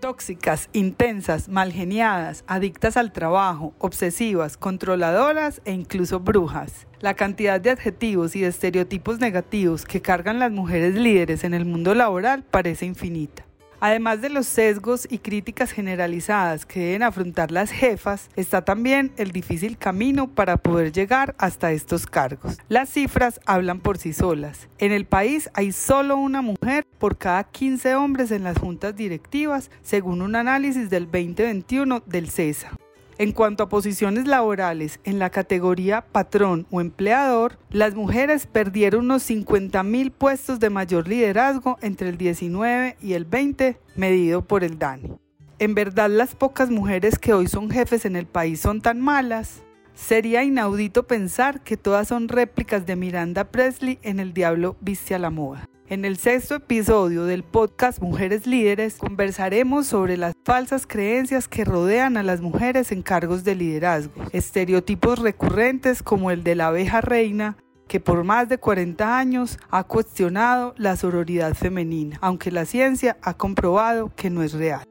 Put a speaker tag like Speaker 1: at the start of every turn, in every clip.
Speaker 1: Tóxicas, intensas, malgeniadas, adictas al trabajo, obsesivas, controladoras e incluso brujas. La cantidad de adjetivos y de estereotipos negativos que cargan las mujeres líderes en el mundo laboral parece infinita. Además de los sesgos y críticas generalizadas que deben afrontar las jefas, está también el difícil camino para poder llegar hasta estos cargos. Las cifras hablan por sí solas. En el país hay solo una mujer por cada 15 hombres en las juntas directivas, según un análisis del 2021 del CESA. En cuanto a posiciones laborales en la categoría patrón o empleador, las mujeres perdieron unos 50 mil puestos de mayor liderazgo entre el 19 y el 20, medido por el DANI. ¿En verdad las pocas mujeres que hoy son jefes en el país son tan malas? Sería inaudito pensar que todas son réplicas de Miranda Presley en El Diablo Viste a la Moda. En el sexto episodio del podcast Mujeres Líderes conversaremos sobre las falsas creencias que rodean a las mujeres en cargos de liderazgo, estereotipos recurrentes como el de la abeja reina, que por más de 40 años ha cuestionado la sororidad femenina, aunque la ciencia ha comprobado que no es real.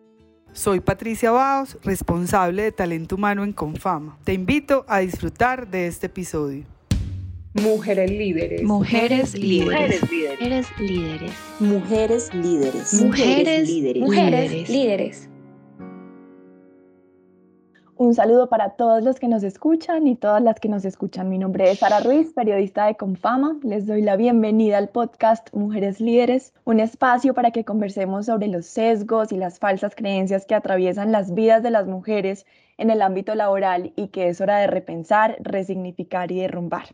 Speaker 1: Soy Patricia Baos, responsable de talento humano en Confama. Te invito a disfrutar de este episodio.
Speaker 2: Mujeres líderes.
Speaker 3: Mujeres líderes. Mujeres líderes.
Speaker 4: Mujeres líderes.
Speaker 3: Mujeres líderes.
Speaker 2: Mujeres líderes.
Speaker 5: Un saludo para todos los que nos escuchan y todas las que nos escuchan. Mi nombre es Sara Ruiz, periodista de Confama. Les doy la bienvenida al podcast Mujeres Líderes, un espacio para que conversemos sobre los sesgos y las falsas creencias que atraviesan las vidas de las mujeres en el ámbito laboral y que es hora de repensar, resignificar y derrumbar.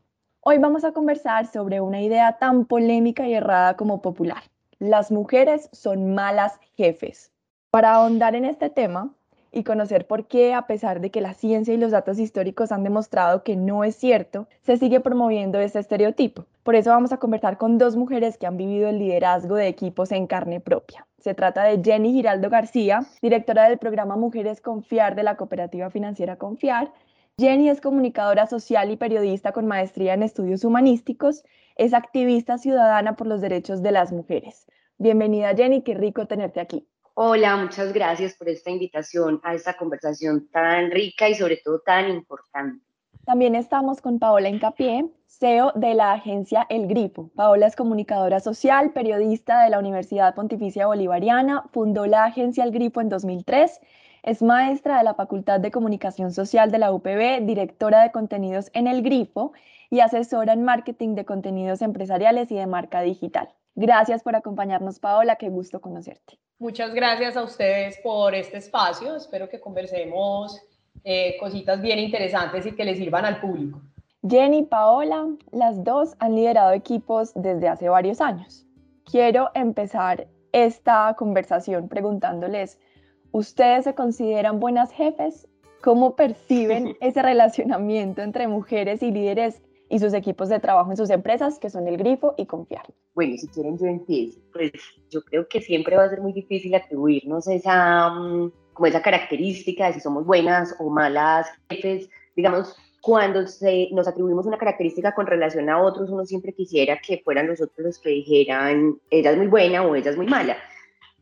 Speaker 5: Hoy vamos a conversar sobre una idea tan polémica y errada como popular. Las mujeres son malas jefes. Para ahondar en este tema y conocer por qué, a pesar de que la ciencia y los datos históricos han demostrado que no es cierto, se sigue promoviendo este estereotipo. Por eso vamos a conversar con dos mujeres que han vivido el liderazgo de equipos en carne propia. Se trata de Jenny Giraldo García, directora del programa Mujeres Confiar de la cooperativa financiera Confiar, Jenny es comunicadora social y periodista con maestría en estudios humanísticos. Es activista ciudadana por los derechos de las mujeres. Bienvenida Jenny, qué rico tenerte aquí.
Speaker 4: Hola, muchas gracias por esta invitación a esta conversación tan rica y sobre todo tan importante.
Speaker 5: También estamos con Paola Encapié, CEO de la agencia El Grifo. Paola es comunicadora social, periodista de la Universidad Pontificia Bolivariana, fundó la agencia El Grifo en 2003 es maestra de la Facultad de Comunicación Social de la UPB, directora de contenidos en El Grifo y asesora en marketing de contenidos empresariales y de marca digital. Gracias por acompañarnos, Paola. Qué gusto conocerte.
Speaker 2: Muchas gracias a ustedes por este espacio. Espero que conversemos eh, cositas bien interesantes y que les sirvan al público.
Speaker 5: Jenny y Paola, las dos han liderado equipos desde hace varios años. Quiero empezar esta conversación preguntándoles ¿Ustedes se consideran buenas jefes? ¿Cómo perciben ese relacionamiento entre mujeres y líderes y sus equipos de trabajo en sus empresas, que son el grifo y confiar?
Speaker 4: Bueno, si quieren yo empiezo. Pues yo creo que siempre va a ser muy difícil atribuirnos esa, mm, como esa característica de si somos buenas o malas jefes. Digamos, cuando se, nos atribuimos una característica con relación a otros, uno siempre quisiera que fueran los otros los que dijeran, ella es muy buena o ella es muy mala.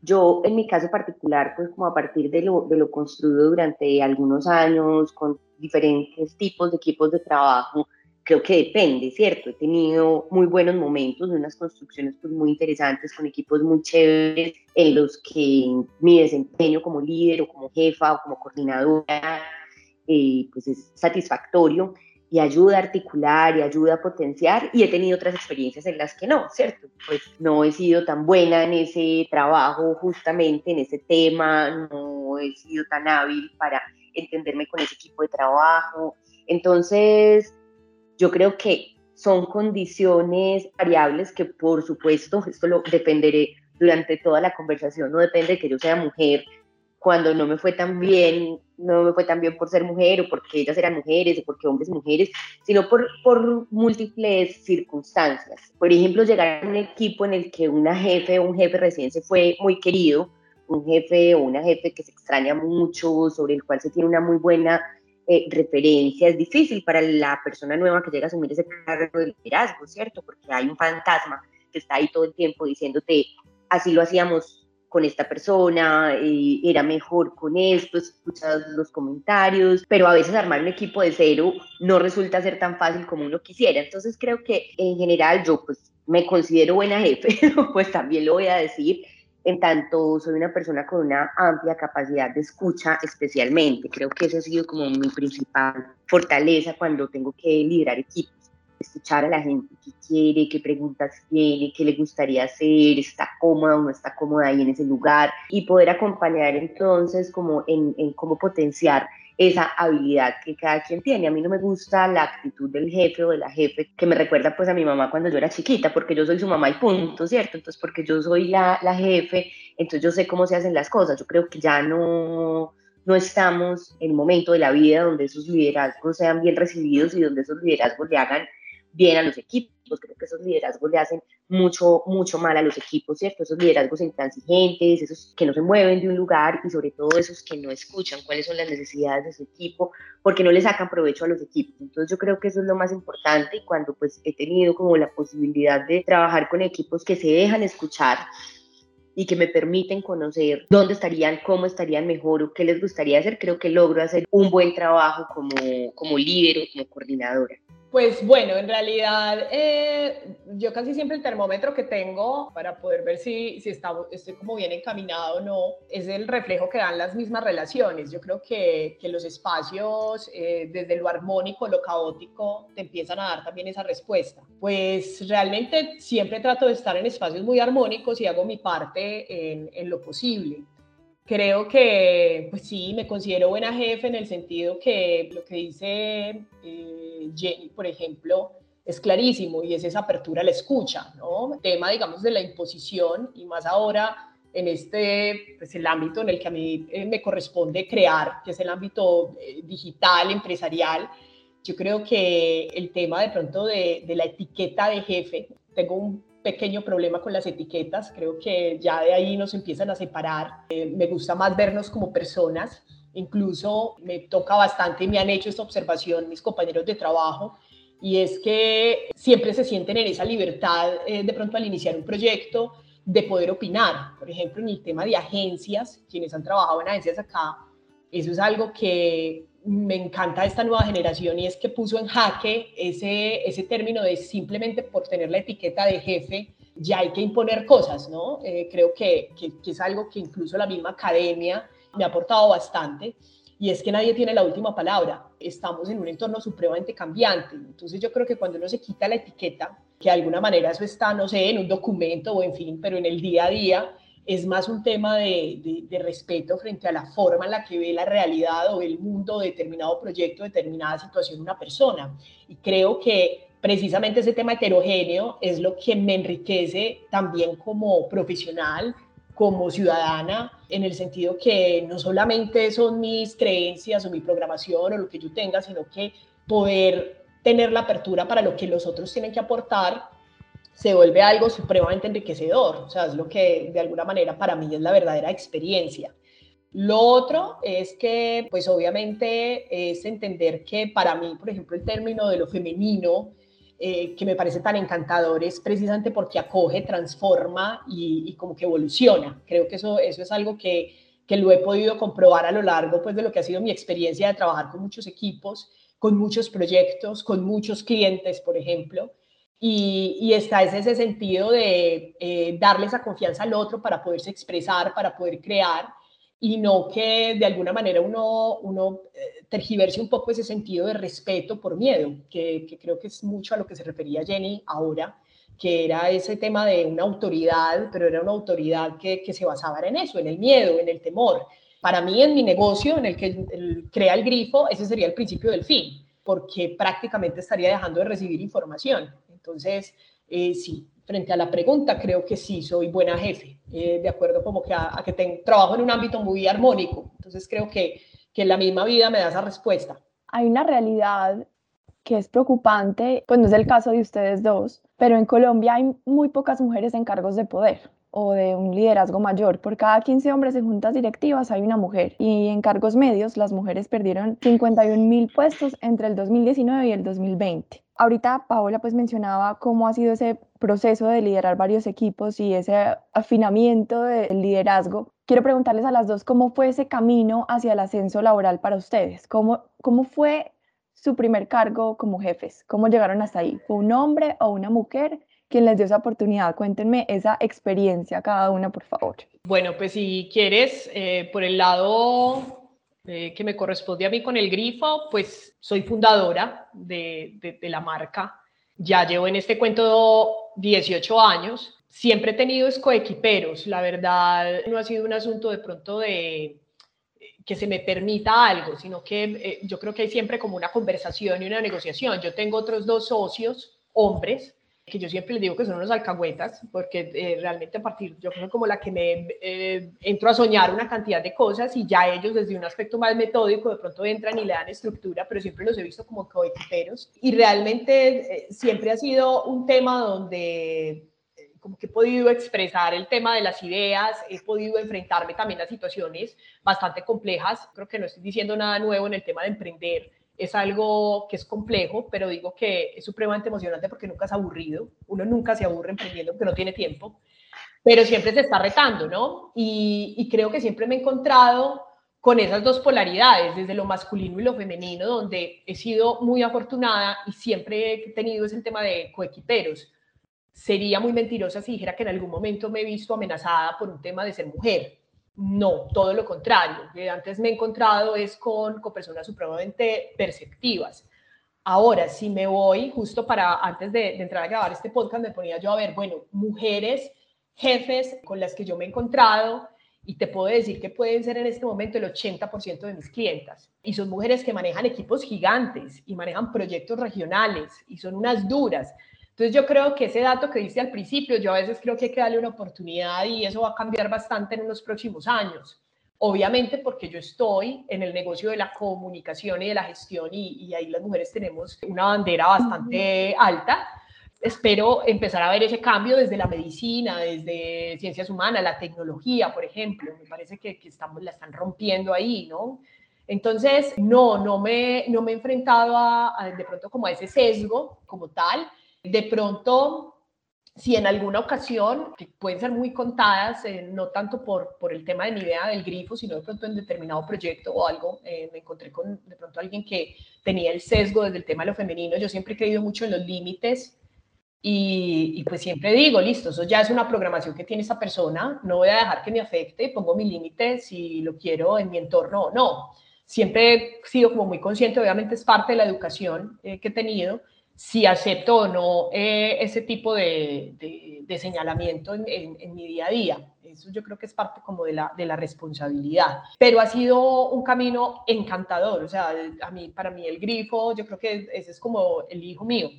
Speaker 4: Yo, en mi caso particular, pues como a partir de lo, de lo construido durante algunos años con diferentes tipos de equipos de trabajo, creo que depende, ¿cierto? He tenido muy buenos momentos, unas construcciones pues muy interesantes con equipos muy chéveres en los que mi desempeño como líder o como jefa o como coordinadora eh, pues es satisfactorio y ayuda a articular y ayuda a potenciar y he tenido otras experiencias en las que no, ¿cierto? Pues no he sido tan buena en ese trabajo justamente, en ese tema, no he sido tan hábil para entenderme con ese equipo de trabajo. Entonces, yo creo que son condiciones variables que por supuesto, esto lo dependeré durante toda la conversación, no depende de que yo sea mujer, cuando no me fue tan bien, no me fue tan bien por ser mujer o porque ellas eran mujeres o porque hombres mujeres, sino por, por múltiples circunstancias. Por ejemplo, llegar a un equipo en el que una jefe o un jefe recién se fue muy querido, un jefe o una jefe que se extraña mucho, sobre el cual se tiene una muy buena eh, referencia, es difícil para la persona nueva que llega a asumir ese cargo de liderazgo, ¿cierto? Porque hay un fantasma que está ahí todo el tiempo diciéndote, así lo hacíamos con esta persona, eh, era mejor con esto, escuchas los comentarios, pero a veces armar un equipo de cero no resulta ser tan fácil como uno quisiera. Entonces creo que en general yo pues me considero buena jefe, pues también lo voy a decir, en tanto soy una persona con una amplia capacidad de escucha especialmente. Creo que eso ha sido como mi principal fortaleza cuando tengo que liderar equipos escuchar a la gente qué quiere, qué preguntas tiene, qué le gustaría hacer, está cómoda o no está cómoda ahí en ese lugar y poder acompañar entonces como en, en cómo potenciar esa habilidad que cada quien tiene. A mí no me gusta la actitud del jefe o de la jefe que me recuerda pues a mi mamá cuando yo era chiquita, porque yo soy su mamá y punto, ¿cierto? Entonces porque yo soy la, la jefe, entonces yo sé cómo se hacen las cosas. Yo creo que ya no, no estamos en un momento de la vida donde esos liderazgos sean bien recibidos y donde esos liderazgos le hagan bien a los equipos. Creo que esos liderazgos le hacen mucho, mucho mal a los equipos, ¿cierto? Esos liderazgos intransigentes, esos que no se mueven de un lugar y sobre todo esos que no escuchan cuáles son las necesidades de su equipo, porque no le sacan provecho a los equipos. Entonces yo creo que eso es lo más importante y cuando pues he tenido como la posibilidad de trabajar con equipos que se dejan escuchar, y que me permiten conocer dónde estarían, cómo estarían mejor o qué les gustaría hacer, creo que logro hacer un buen trabajo como, como líder o como coordinadora.
Speaker 2: Pues bueno, en realidad eh, yo casi siempre el termómetro que tengo para poder ver si, si está, estoy como bien encaminado o no es el reflejo que dan las mismas relaciones. Yo creo que, que los espacios, eh, desde lo armónico, lo caótico, te empiezan a dar también esa respuesta. Pues realmente siempre trato de estar en espacios muy armónicos y hago mi parte en, en lo posible. Creo que, pues sí, me considero buena jefe en el sentido que lo que dice eh, Jenny, por ejemplo, es clarísimo y es esa apertura a la escucha, ¿no? tema, digamos, de la imposición y más ahora en este, pues el ámbito en el que a mí eh, me corresponde crear, que es el ámbito eh, digital, empresarial. Yo creo que el tema de pronto de, de la etiqueta de jefe, tengo un pequeño problema con las etiquetas, creo que ya de ahí nos empiezan a separar. Eh, me gusta más vernos como personas, incluso me toca bastante y me han hecho esta observación mis compañeros de trabajo, y es que siempre se sienten en esa libertad eh, de pronto al iniciar un proyecto de poder opinar. Por ejemplo, en el tema de agencias, quienes han trabajado en agencias acá, eso es algo que me encanta esta nueva generación y es que puso en jaque ese, ese término de simplemente por tener la etiqueta de jefe ya hay que imponer cosas, ¿no? Eh, creo que, que, es algo que incluso la misma academia me ha aportado bastante y es que nadie tiene la última palabra. Estamos en un entorno supremamente cambiante. Entonces yo creo que cuando uno se quita la etiqueta, que de alguna manera eso está, no sé, en un documento o en fin, pero en el día a día, es más un tema de, respeto frente a la forma en la que ve la realidad o el mundo determinado proyecto, determinada situación una persona. Y creo que precisamente ese tema heterogéneo es lo que me enriquece también como profesional, como ciudadana, en el sentido que no solamente son mis creencias o mi programación o lo que yo tenga, sino que poder tener la apertura para lo que los otros tienen que aportar se vuelve algo supremamente enriquecedor. O sea, es lo que de alguna manera para mí es la verdadera experiencia. Lo otro es que, pues obviamente, es entender que para mí, por ejemplo, el término de lo femenino, eh, que me parece tan encantador, es precisamente porque acoge, transforma y, como que evoluciona. Creo que eso, eso es algo que, que lo he podido comprobar a lo largo pues, de lo que ha sido mi experiencia de trabajar con muchos equipos, con muchos proyectos, con muchos clientes, por ejemplo y, está ese sentido de eh, darle esa confianza al otro para poderse expresar, para poder crear y no que de alguna manera uno, uno eh, tergiverse un poco ese sentido de respeto por miedo, que, creo que es mucho a lo que se refería Jenny ahora, que era ese tema de una autoridad, pero era una autoridad que, que se basaba en eso, en el miedo, en el temor. Para mí, en mi negocio, en el que crea el grifo, ese sería el principio del fin, porque prácticamente estaría dejando de recibir información. Entonces, eh, sí, frente a la pregunta, creo que sí, soy buena jefe, eh, de acuerdo como que a, que tengo, trabajo en un ámbito muy armónico. Entonces, creo que, que la misma vida me da esa respuesta.
Speaker 5: Hay una realidad que es preocupante, pues no es el caso de ustedes dos, pero en Colombia hay muy pocas mujeres en cargos de poder o de un liderazgo mayor. Por cada 15 hombres en juntas directivas hay una mujer. Y en cargos medios las mujeres perdieron 51 mil puestos entre el 2019 y el 2020. Ahorita Paola pues mencionaba cómo ha sido ese proceso de liderar varios equipos y ese afinamiento del liderazgo, quiero preguntarles a las dos cómo fue ese camino hacia el ascenso laboral para ustedes. ¿Cómo, cómo fue su primer cargo como jefes? ¿Cómo llegaron hasta ahí? ¿Fue un hombre o una mujer quien les dio esa oportunidad? Cuéntenme esa experiencia cada una, por favor.
Speaker 2: Bueno, pues si quieres, eh, por el lado eh, que me corresponde a mí con el grifo, pues soy fundadora de, la marca. Ya llevo en este cuento 18 años. Siempre he tenido coequiperos. La verdad, no ha sido un asunto de pronto de que se me permita algo, sino que eh, yo creo que hay siempre como una conversación y una negociación. Yo tengo otros dos socios, hombres, que yo siempre les digo que son unos alcahuetas, porque eh, realmente a partir, yo creo como la que me eh, entro a soñar una cantidad de cosas y ya ellos desde un aspecto más metódico de pronto entran y le dan estructura, pero siempre los he visto como coequiperos. Y realmente siempre ha sido un tema donde como que he podido expresar el tema de las ideas, he podido enfrentarme también a situaciones bastante complejas. Creo que no estoy diciendo nada nuevo en el tema de emprender. Es algo que es complejo, pero digo que es supremamente emocionante porque nunca es aburrido. Uno nunca se aburre emprendiendo porque no tiene tiempo, pero siempre se está retando, ¿no? Y, creo que siempre me he encontrado con esas dos polaridades, desde lo masculino y lo femenino, donde he sido muy afortunada y siempre he tenido ese tema de coequiperos sería muy mentirosa si dijera que en algún momento me he visto amenazada por un tema de ser mujer. No, todo lo contrario. antes me he encontrado es con, personas supremamente perceptivas. Ahora, si me voy, justo para antes de, de, entrar a grabar este podcast, me ponía yo a ver, bueno, mujeres, jefes con las que yo me he encontrado, y te puedo decir que pueden ser en este momento el 80% de mis clientas. Y son mujeres que manejan equipos gigantes y manejan proyectos regionales y son unas duras. Entonces yo creo que ese dato que diste al principio, yo a veces creo que hay que darle una oportunidad y eso va a cambiar bastante en los próximos años. Obviamente porque yo estoy en el negocio de la comunicación y de la gestión y, y ahí las mujeres tenemos una bandera bastante alta. Espero empezar a ver ese cambio desde la medicina, desde ciencias humanas, la tecnología, por ejemplo. Me parece que, que estamos, la están rompiendo ahí, ¿no? Entonces, no, no me, no me he enfrentado a, a, de pronto como a ese sesgo como tal, de pronto, si en alguna ocasión, que pueden ser muy contadas, eh, no tanto por, por el tema de mi idea del grifo, sino de pronto en determinado proyecto o algo, eh, me encontré con de pronto alguien que tenía el sesgo desde el tema de lo femenino. Yo siempre he creído mucho en los límites y, y, pues siempre digo, listo, eso ya es una programación que tiene esa persona, no voy a dejar que me afecte, pongo mi límite si lo quiero en mi entorno o no. Siempre he sido como muy consciente, obviamente es parte de la educación eh, que he tenido, si acepto o no eh, ese tipo de, de, señalamiento en, mi día a día. Eso yo creo que es parte como de la, de la responsabilidad. Pero ha sido un camino encantador. O sea, a mí, para mí el grifo, yo creo que ese es como el hijo mío.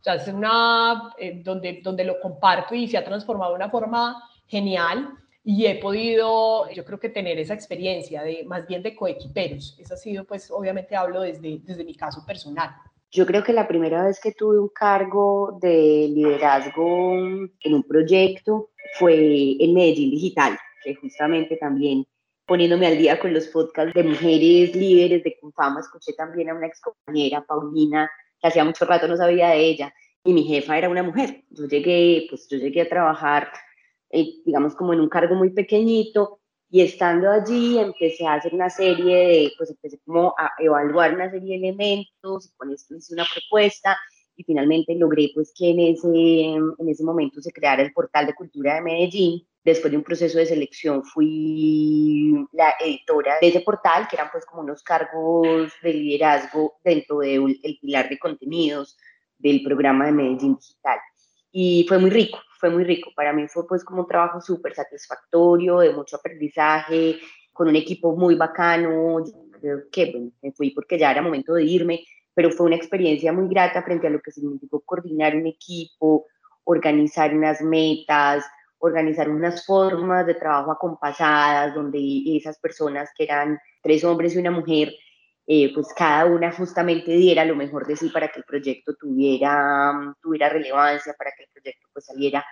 Speaker 2: O sea, es una, eh, donde, donde lo comparto y se ha transformado de una forma genial y he podido, yo creo que tener esa experiencia de más bien de coequiperos. Eso ha sido, pues, obviamente hablo desde, desde mi caso personal.
Speaker 4: Yo creo que la primera vez que tuve un cargo de liderazgo en un proyecto fue en Medellín Digital, que justamente también poniéndome al día con los podcasts de mujeres líderes de Confama, escuché también a una ex compañera, Paulina, que hacía mucho rato no sabía de ella, y mi jefa era una mujer. Yo llegué, pues yo llegué a trabajar, eh, digamos, como en un cargo muy pequeñito, y estando allí empecé a hacer una serie de, pues empecé como a evaluar una serie de elementos, y con esto hice una propuesta y finalmente logré pues que en ese, en ese momento se creara el portal de cultura de Medellín. Después de un proceso de selección fui la editora de ese portal, que eran pues como unos cargos de liderazgo dentro del pilar de contenidos del programa de Medellín Digital. Y fue muy rico, fue muy rico. Para mí fue pues como un trabajo súper satisfactorio, de mucho aprendizaje, con un equipo muy bacano. Creo que bueno, me fui porque ya era momento de irme, pero fue una experiencia muy grata frente a lo que significó coordinar un equipo, organizar unas metas, organizar unas formas de trabajo acompasadas, donde esas personas que eran tres hombres y una mujer, eh, pues cada una justamente diera lo mejor de sí para que el proyecto tuviera, tuviera relevancia, para que el proyecto pues saliera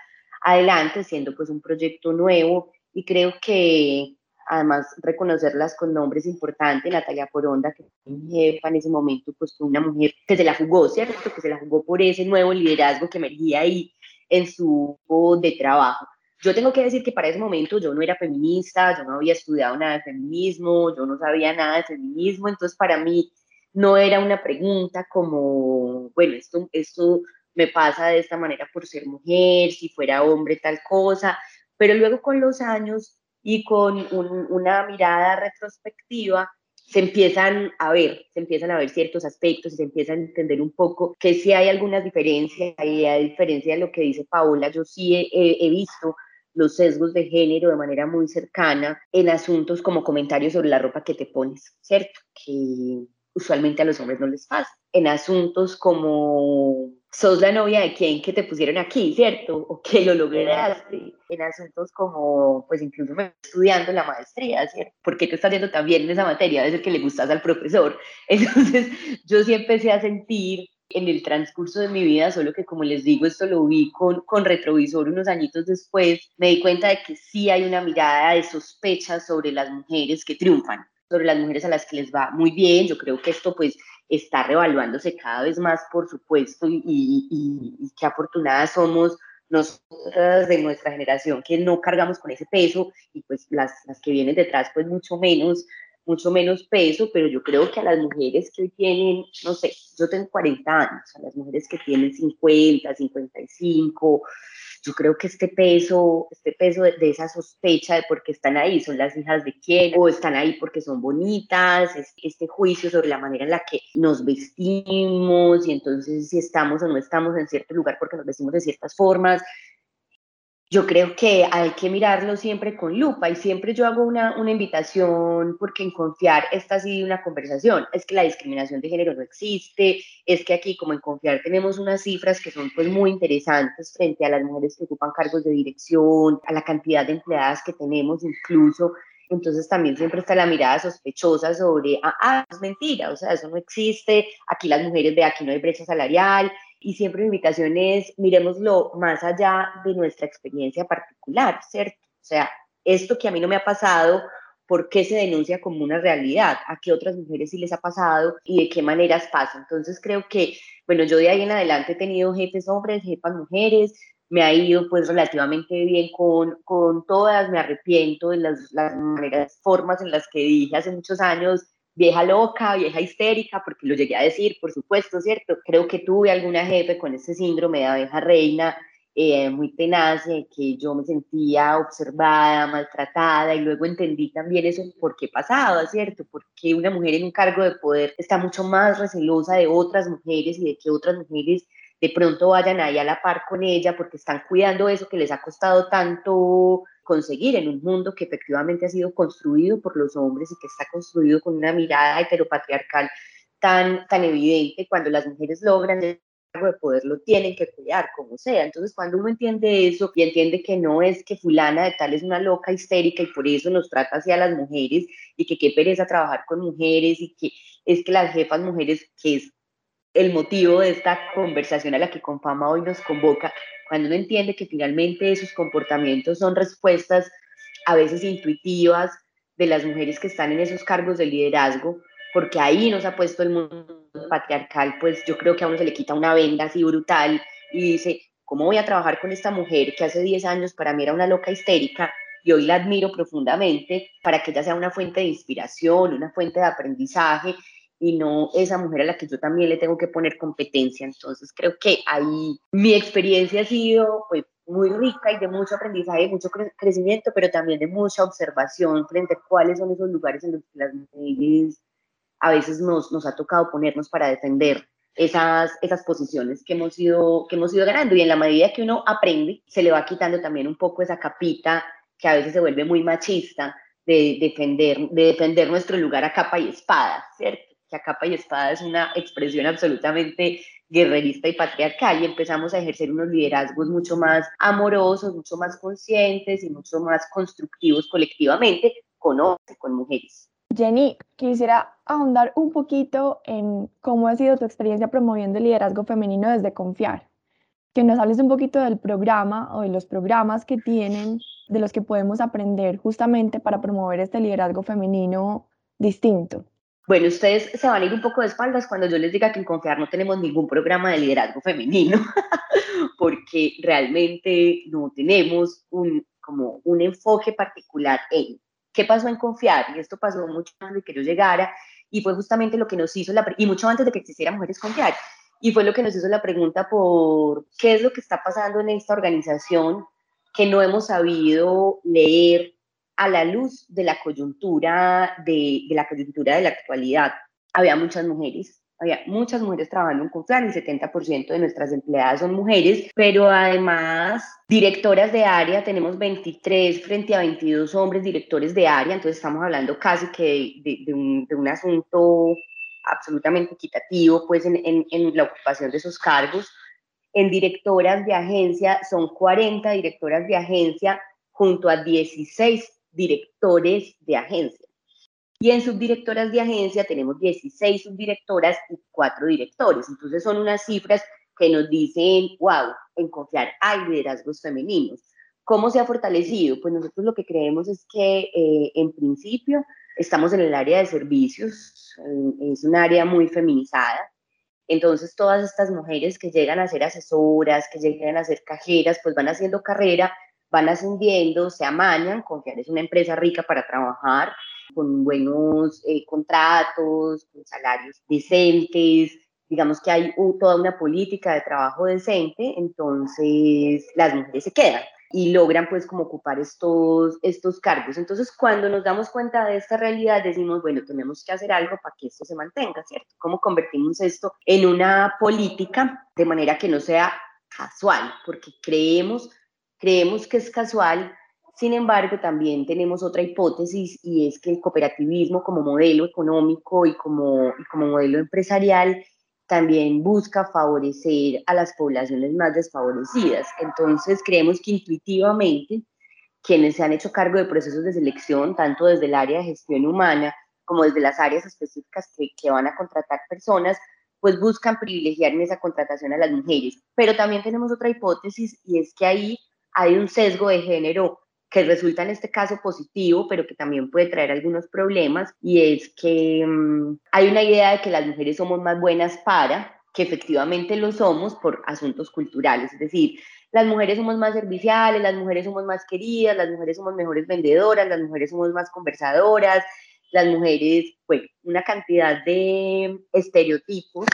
Speaker 4: adelante, siendo pues un proyecto nuevo y creo que además reconocerlas con nombres importantes, Natalia Poronda, que fue mi jefa en ese momento, pues fue una mujer que se la jugó, ¿cierto? Que se la jugó por ese nuevo liderazgo que emergía ahí en su de trabajo. Yo tengo que decir que para ese momento yo no era feminista, yo no había estudiado nada de feminismo, yo no sabía nada de feminismo, entonces para mí no era una pregunta como, bueno, esto, esto me pasa de esta manera por ser mujer, si fuera hombre tal cosa, pero luego con los años y con una mirada retrospectiva, se empiezan a ver, se empiezan a ver ciertos aspectos y se empiezan a entender un poco que sí hay algunas diferencias, y a diferencia de lo que dice Paola, yo sí he, he visto los sesgos de género de manera muy cercana en asuntos como comentarios sobre la ropa que te pones, ¿cierto? Que usualmente a los hombres no les pasa. En asuntos como sos la novia de quién que te pusieron aquí, ¿cierto? O que lo lograste. En asuntos como, pues incluso estudiando la maestría, ¿cierto? ¿Por qué te estás yendo tan bien en esa materia? Debe ser que le gustas al profesor. Entonces, yo sí empecé a sentir en el transcurso de mi vida, solo que como les digo, esto lo vi con, con retrovisor unos añitos después, me di cuenta de que sí hay una mirada de sospecha sobre las mujeres que triunfan, sobre las mujeres a las que les va muy bien. Yo creo que esto pues está revaluándose cada vez más, por supuesto, y, y, qué afortunadas somos nosotras de nuestra generación que no cargamos con ese peso y pues las, las que vienen detrás pues mucho menos, mucho menos peso, pero yo creo que a las mujeres que hoy tienen, no sé, yo tengo 40 años, a las mujeres que tienen 50, 55, yo creo que este peso, este peso de, esa sospecha de por qué están ahí, son las hijas de quién, o están ahí porque son bonitas, este juicio sobre la manera en la que nos vestimos y entonces si estamos o no estamos en cierto lugar porque nos vestimos de ciertas formas, yo creo que hay que mirarlo siempre con lupa y siempre yo hago una, una invitación porque en confiar esta ha sido una conversación, es que la discriminación de género no existe, es que aquí como en confiar tenemos unas cifras que son pues muy interesantes frente a las mujeres que ocupan cargos de dirección, a la cantidad de empleadas que tenemos incluso, entonces también siempre está la mirada sospechosa sobre, ah, ah es mentira, o sea, eso no existe, aquí las mujeres de aquí no hay brecha salarial, y siempre mi invitación es miremoslo más allá de nuestra experiencia particular, ¿cierto? O sea, esto que a mí no me ha pasado, ¿por qué se denuncia como una realidad? ¿A qué otras mujeres sí les ha pasado y de qué maneras pasa? Entonces creo que, bueno, yo de ahí en adelante he tenido jefes hombres, jefas mujeres, me ha ido pues relativamente bien con, con todas, me arrepiento de las, las maneras, formas en las que dije hace muchos años, vieja loca, vieja histérica, porque lo llegué a decir, por supuesto, ¿cierto? Creo que tuve alguna jefe con ese síndrome de abeja reina, eh, muy tenaz, que yo me sentía observada, maltratada, y luego entendí también eso por qué pasaba, ¿cierto? Porque una mujer en un cargo de poder está mucho más recelosa de otras mujeres y de que otras mujeres de pronto vayan ahí a la par con ella porque están cuidando eso que les ha costado tanto conseguir en un mundo que efectivamente ha sido construido por los hombres y que está construido con una mirada heteropatriarcal tan, tan evidente, cuando las mujeres logran el cargo de poder lo tienen que cuidar, como sea. Entonces, cuando uno entiende eso y entiende que no es que fulana de tal es una loca histérica y por eso nos trata así a las mujeres y que qué pereza trabajar con mujeres y que es que las jefas mujeres, que es el motivo de esta conversación a la que Confama hoy nos convoca, cuando uno entiende que finalmente esos comportamientos son respuestas a veces intuitivas de las mujeres que están en esos cargos de liderazgo, porque ahí nos ha puesto el mundo patriarcal, pues yo creo que a uno se le quita una venda así brutal y dice, ¿cómo voy a trabajar con esta mujer que hace 10 años para mí era una loca histérica y hoy la admiro profundamente para que ella sea una fuente de inspiración, una fuente de aprendizaje y no esa mujer a la que yo también le tengo que poner competencia. Entonces creo que ahí mi experiencia ha sido pues, muy rica y de mucho aprendizaje, mucho crecimiento, pero también de mucha observación frente a cuáles son esos lugares en los que las mujeres a veces nos, nos ha tocado ponernos para defender esas, esas posiciones que hemos, ido, que hemos ido ganando. Y en la medida que uno aprende, se le va quitando también un poco esa capita que a veces se vuelve muy machista de defender, de defender nuestro lugar a capa y espada, ¿cierto? Que a capa y espada es una expresión absolutamente guerrerista y patriarcal y empezamos a ejercer unos liderazgos mucho más amorosos, mucho más conscientes y mucho más constructivos colectivamente con hombres, con mujeres.
Speaker 5: Jenny, quisiera ahondar un poquito en cómo ha sido tu experiencia promoviendo el liderazgo femenino desde Confiar. Que nos hables un poquito del programa o de los programas que tienen, de los que podemos aprender justamente para promover este liderazgo femenino distinto.
Speaker 4: Bueno, ustedes se van a ir un poco de espaldas cuando yo les diga que en Confiar no tenemos ningún programa de liderazgo femenino, porque realmente no tenemos un, como un enfoque particular en qué pasó en confiar, y esto pasó mucho antes de que yo llegara, y fue justamente lo que nos hizo, la, y mucho antes de que existiera Mujeres Confiar, y fue lo que nos hizo la pregunta por qué es lo que está pasando en esta organización que no hemos sabido leer a la luz de la coyuntura de, de la coyuntura de la actualidad. Había muchas mujeres, había muchas mujeres trabajando en Conflan, el 70% de nuestras empleadas son mujeres, pero además directoras de área, tenemos 23 frente a 22 hombres directores de área, entonces estamos hablando casi que de, un, de un, asunto absolutamente equitativo pues en, en, en la ocupación de esos cargos. En directoras de agencia son 40 directoras de agencia junto a 16 directores de agencia. Y en subdirectoras de agencia tenemos 16 subdirectoras y 4 directores. Entonces son unas cifras que nos dicen, wow, en confiar hay liderazgos femeninos. ¿Cómo se ha fortalecido? Pues nosotros lo que creemos es que eh, en principio estamos en el área de servicios, es un área muy feminizada. Entonces todas estas mujeres que llegan a ser asesoras, que llegan a ser cajeras, pues van haciendo carrera, van ascendiendo, se amañan, confiar es una empresa rica para trabajar, con buenos eh, contratos, con salarios decentes, digamos que hay toda una política de trabajo decente, entonces las mujeres se quedan y logran pues como ocupar estos, estos cargos. Entonces cuando nos damos cuenta de esta realidad decimos, bueno, tenemos que hacer algo para que esto se mantenga, ¿cierto? ¿Cómo convertimos esto en una política de manera que no sea casual? Porque creemos, creemos que es casual sin embargo, también tenemos otra hipótesis y es que el cooperativismo como modelo económico y como, y como modelo empresarial también busca favorecer a las poblaciones más desfavorecidas. Entonces, creemos que intuitivamente quienes se han hecho cargo de procesos de selección, tanto desde el área de gestión humana como desde las áreas específicas que, que van a contratar personas, pues buscan privilegiar en esa contratación a las mujeres. Pero también tenemos otra hipótesis y es que ahí hay un sesgo de género que resulta en este caso positivo, pero que también puede traer algunos problemas, y es que mm, hay una idea de que las mujeres somos más buenas para, que efectivamente lo somos por asuntos culturales, es decir, las mujeres somos más serviciales, las mujeres somos más queridas, las mujeres somos mejores vendedoras, las mujeres somos más conversadoras, las mujeres, pues una cantidad de estereotipos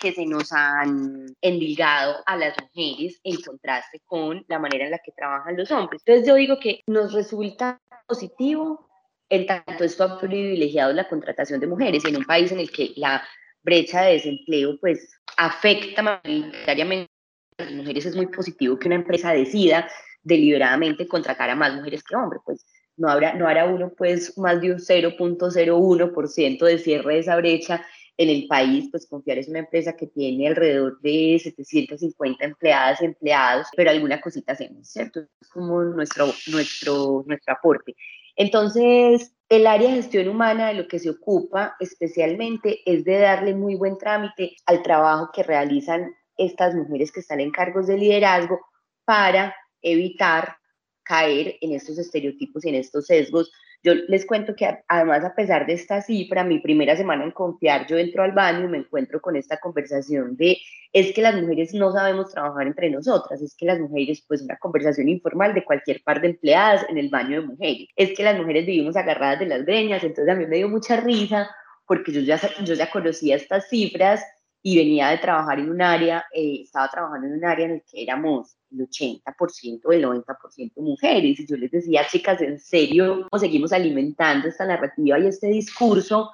Speaker 4: que se nos han endilgado a las mujeres en contraste con la manera en la que trabajan los hombres. Entonces yo digo que nos resulta positivo en tanto esto ha privilegiado la contratación de mujeres en un país en el que la brecha de desempleo pues afecta mayoritariamente a las mujeres es muy positivo que una empresa decida deliberadamente contratar a más mujeres que hombres, pues no habrá, no hará uno pues más de un 0.01% de cierre de esa brecha en el país, pues Confiar es una empresa que tiene alrededor de 750 empleadas y empleados, pero alguna cosita hacemos, ¿cierto? Es como nuestro, nuestro, nuestro aporte. Entonces, el área de gestión humana de lo que se ocupa especialmente es de darle muy buen trámite al trabajo que realizan estas mujeres que están en cargos de liderazgo para evitar caer en estos estereotipos y en estos sesgos yo les cuento que además, a pesar de esta cifra, mi primera semana en confiar, yo entro al baño y me encuentro con esta conversación de, es que las mujeres no sabemos trabajar entre nosotras, es que las mujeres, pues una conversación informal de cualquier par de empleadas en el baño de mujeres, es que las mujeres vivimos agarradas de las greñas, entonces a mí me dio mucha risa porque yo ya, yo ya conocía estas cifras y venía de trabajar en un área, eh, estaba trabajando en un área en el que éramos el 80%, el 90% mujeres. Y yo les decía, chicas, ¿en serio cómo seguimos alimentando esta narrativa y este discurso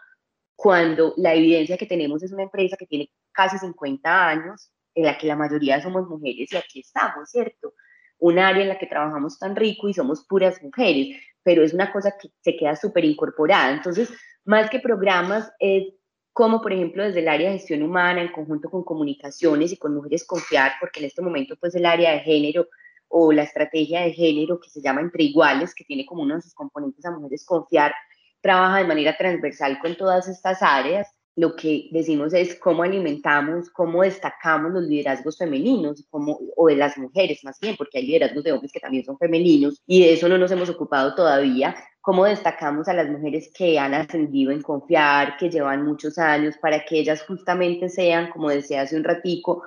Speaker 4: cuando la evidencia que tenemos es una empresa que tiene casi 50 años, en la que la mayoría somos mujeres y aquí estamos, ¿cierto? Un área en la que trabajamos tan rico y somos puras mujeres, pero es una cosa que se queda súper incorporada. Entonces, más que programas, es como por ejemplo desde el área de gestión humana, en conjunto con comunicaciones y con Mujeres Confiar, porque en este momento pues el área de género o la estrategia de género que se llama Entre Iguales, que tiene como uno de sus componentes a Mujeres Confiar, trabaja de manera transversal con todas estas áreas lo que decimos es cómo alimentamos, cómo destacamos los liderazgos femeninos, cómo, o de las mujeres más bien, porque hay liderazgos de hombres que también son femeninos y de eso no nos hemos ocupado todavía, cómo destacamos a las mujeres que han ascendido en confiar, que llevan muchos años, para que ellas justamente sean, como decía hace un ratico,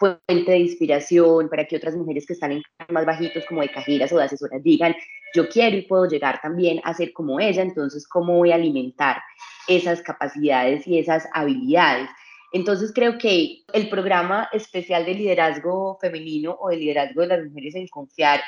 Speaker 4: fuente de inspiración para que otras mujeres que están en más bajitos como de cajeras o de asesoras digan, yo quiero y puedo llegar también a ser como ella, entonces cómo voy a alimentar esas capacidades y esas habilidades. Entonces creo que el programa especial de liderazgo femenino o de liderazgo de las mujeres en confiar,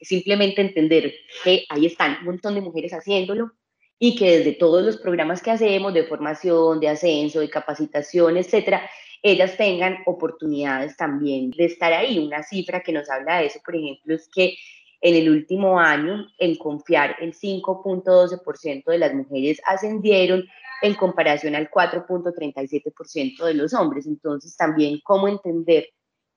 Speaker 4: simplemente entender que ahí están un montón de mujeres haciéndolo y que desde todos los programas que hacemos de formación, de ascenso, de capacitación, etcétera, ellas tengan oportunidades también de estar ahí. Una cifra que nos habla de eso, por ejemplo, es que en el último año, en confiar, el 5.12% de las mujeres ascendieron en comparación al 4.37% de los hombres. Entonces, también cómo entender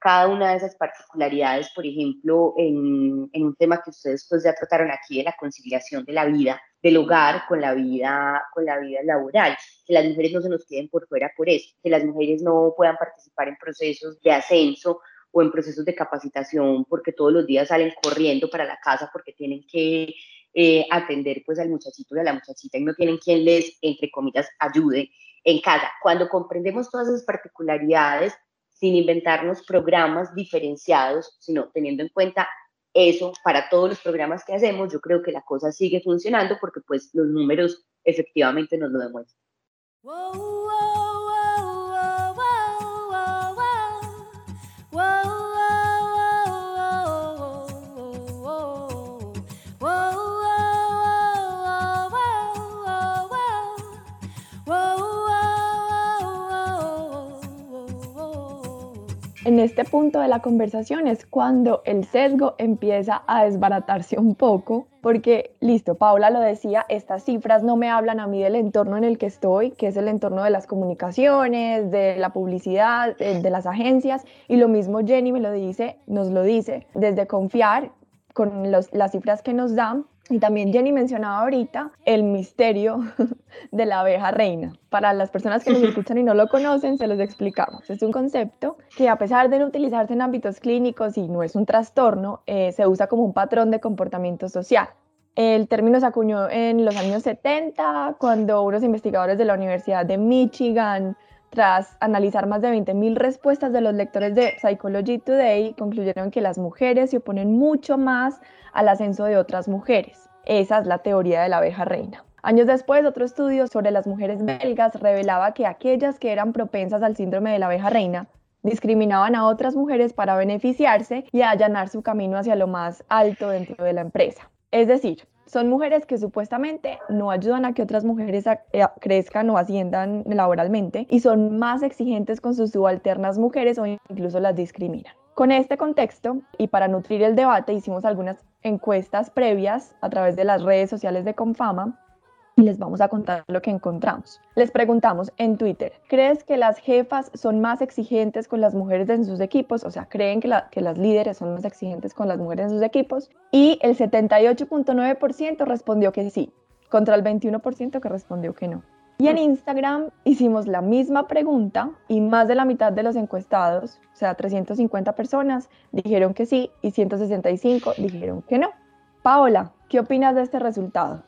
Speaker 4: cada una de esas particularidades, por ejemplo, en, en, un tema que ustedes pues ya trataron aquí de la conciliación de la vida del hogar con la vida con la vida laboral, que las mujeres no se nos queden por fuera por eso, que las mujeres no puedan participar en procesos de ascenso o en procesos de capacitación porque todos los días salen corriendo para la casa porque tienen que eh, atender pues al muchachito y a la muchachita y no tienen quien les, entre comillas, ayude en casa. Cuando comprendemos todas esas particularidades, sin inventarnos programas diferenciados, sino teniendo en cuenta eso para todos los programas que hacemos, yo creo que la cosa sigue funcionando porque pues los números efectivamente nos lo demuestran.
Speaker 5: En este punto de la conversación es cuando el sesgo empieza a desbaratarse un poco, porque, listo, Paula lo decía, estas cifras no me hablan a mí del entorno en el que estoy, que es el entorno de las comunicaciones, de la publicidad, de, las agencias, y lo mismo Jenny me lo dice, nos lo dice, desde confiar con las cifras que nos dan, y también Jenny mencionaba ahorita el misterio de la abeja reina. Para las personas que nos escuchan y no lo conocen, se los explicamos. Es un concepto que a pesar de no utilizarse en ámbitos clínicos y no es un trastorno, eh, se usa como un patrón de comportamiento social. El término se acuñó en los años 70 cuando unos investigadores de la Universidad de Michigan tras analizar más de 20.000 respuestas de los lectores de Psychology Today, concluyeron que las mujeres se oponen mucho más al ascenso de otras mujeres. Esa es la teoría de la abeja reina. Años después, otro estudio sobre las mujeres belgas revelaba que aquellas que eran propensas al síndrome de la abeja reina discriminaban a otras mujeres para beneficiarse y allanar su camino hacia lo más alto dentro de la empresa. Es decir, son mujeres que supuestamente no ayudan a que otras mujeres eh, crezcan o asciendan laboralmente y son más exigentes con sus subalternas mujeres o incluso las discriminan. Con este contexto y para nutrir el debate hicimos algunas encuestas previas a través de las redes sociales de Confama y les vamos a contar lo que encontramos. Les preguntamos en Twitter, ¿crees que las jefas son más exigentes con las mujeres en sus equipos? O sea, ¿creen que, las líderes son más exigentes con las mujeres en sus equipos? Y el 78.9% respondió que sí, contra el 21% que respondió que no. Y en Instagram hicimos la misma pregunta y más de la mitad de los encuestados, o sea, 350 personas, dijeron que sí y 165 dijeron que no. Paola, ¿qué opinas de este resultado?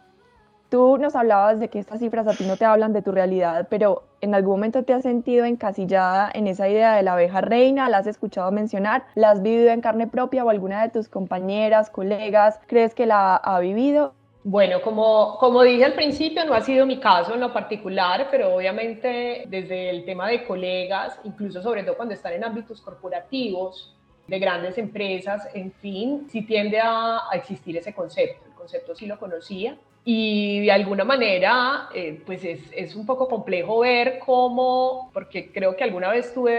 Speaker 5: Tú nos hablabas de que estas cifras a ti no te hablan de tu realidad, pero ¿en algún momento te has sentido encasillada en esa idea de la abeja reina? ¿La has escuchado mencionar? ¿La has vivido en carne propia o alguna de tus compañeras, colegas, crees que la ha vivido?
Speaker 2: Bueno, como, como dije al principio, no ha sido mi caso en lo particular, pero obviamente desde el tema de colegas, incluso sobre todo cuando están en ámbitos corporativos, de grandes empresas, en fin, sí tiende a, existir ese concepto. El concepto sí lo conocía y de alguna manera, eh, pues es, es, un poco complejo ver cómo, porque creo que alguna vez tuve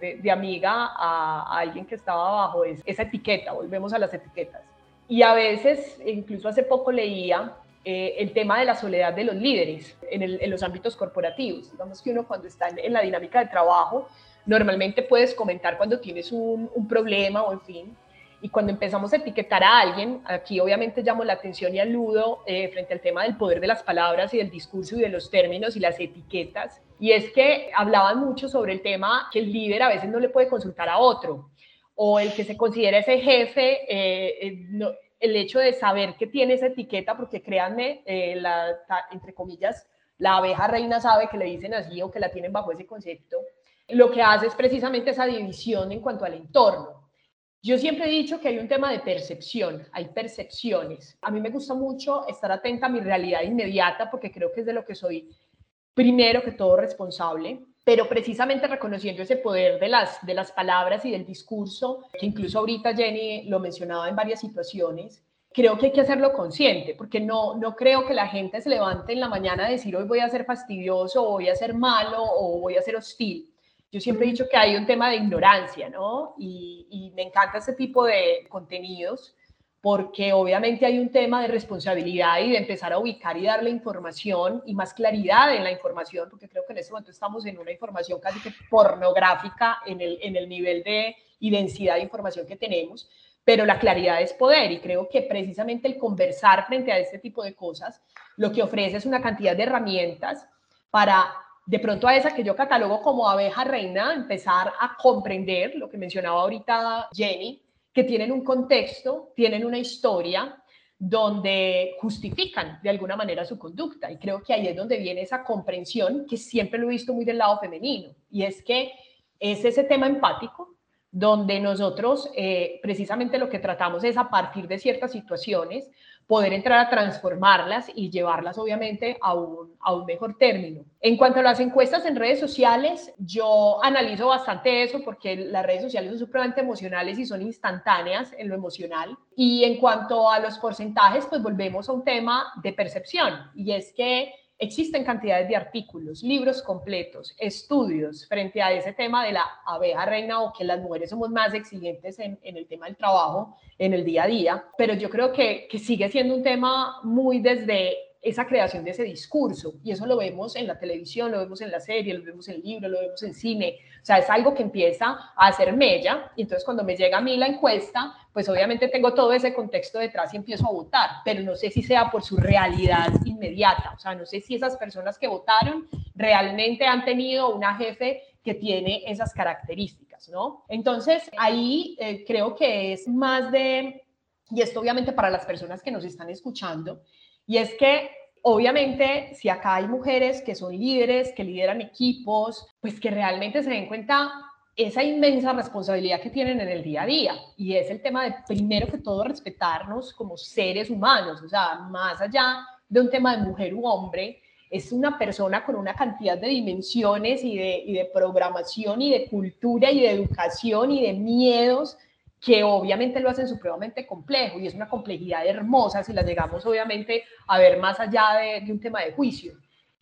Speaker 2: de, de, amiga a, alguien que estaba bajo esa etiqueta, volvemos a las etiquetas y a veces, incluso hace poco leía eh, el tema de la soledad de los líderes en, los ámbitos corporativos. Digamos que uno cuando está en, la dinámica de trabajo, normalmente puedes comentar cuando tienes un, problema o en fin, y cuando empezamos a etiquetar a alguien, aquí obviamente llamo la atención y aludo eh, frente al tema del poder de las palabras y del discurso y de los términos y las etiquetas. Y es que hablaban mucho sobre el tema que el líder a veces no le puede consultar a otro o el que se considera ese jefe, eh, el hecho de saber que tiene esa etiqueta, porque créanme, eh, la, entre comillas, la abeja reina sabe que le dicen así o que la tienen bajo ese concepto, lo que hace es precisamente esa división en cuanto al entorno. Yo siempre he dicho que hay un tema de percepción, hay percepciones. A mí me gusta mucho estar atenta a mi realidad inmediata porque creo que es de lo que soy primero que todo responsable, pero precisamente reconociendo ese poder de las, de las palabras y del discurso, que incluso ahorita Jenny lo mencionaba en varias situaciones, creo que hay que hacerlo consciente, porque no, no creo que la gente se levante en la mañana a decir hoy voy a ser fastidioso, o voy a ser malo, o voy a ser hostil. Yo siempre he dicho que hay un tema de ignorancia, ¿no? Y, y me encanta ese tipo de contenidos porque obviamente hay un tema de responsabilidad y de empezar a ubicar y darle información y más claridad en la información, porque creo que en este momento estamos en una información casi que pornográfica en el, en el nivel de y densidad de información que tenemos, pero la claridad es poder y creo que precisamente el conversar frente a este tipo de cosas lo que ofrece es una cantidad de herramientas para de pronto a esa que yo catalogo como abeja reina, empezar a comprender lo que mencionaba ahorita Jenny, que tienen un contexto, tienen una historia donde justifican de alguna manera su conducta. Y creo que ahí es donde viene esa comprensión que siempre lo he visto muy del lado femenino. Y es que es ese tema empático donde nosotros eh, precisamente lo que tratamos es a partir de ciertas situaciones poder entrar a transformarlas y llevarlas obviamente a un, a un mejor término. En cuanto a las encuestas en redes sociales, yo analizo bastante eso porque las redes sociales son supremamente emocionales y son instantáneas en lo emocional. Y en cuanto a los porcentajes, pues volvemos a un tema de percepción y es que Existen cantidades de artículos, libros completos, estudios frente a ese tema de la abeja reina o que las mujeres somos más exigentes en, el tema del trabajo en el día a día, pero yo creo que, que sigue siendo un tema muy desde esa creación de ese discurso. Y eso lo vemos en la televisión, lo vemos en la serie, lo vemos en el libro, lo vemos en cine. O sea, es algo que empieza a hacer mella. Y entonces cuando me llega a mí la encuesta, pues obviamente tengo todo ese contexto detrás y empiezo a votar, pero no sé si sea por su realidad inmediata. O sea, no sé si esas personas que votaron realmente han tenido una jefe que tiene esas características, ¿no? Entonces, ahí eh, creo que es más de, y esto obviamente para las personas que nos están escuchando, y es que obviamente si acá hay mujeres que son líderes, que lideran equipos, pues que realmente se den cuenta esa inmensa responsabilidad que tienen en el día a día. Y es el tema de, primero que todo, respetarnos como seres humanos, o sea, más allá de un tema de mujer u hombre, es una persona con una cantidad de dimensiones y de, y de programación y de cultura y de educación y de miedos que obviamente lo hacen supremamente complejo y es una complejidad hermosa si la llegamos obviamente a ver más allá de, un tema de juicio.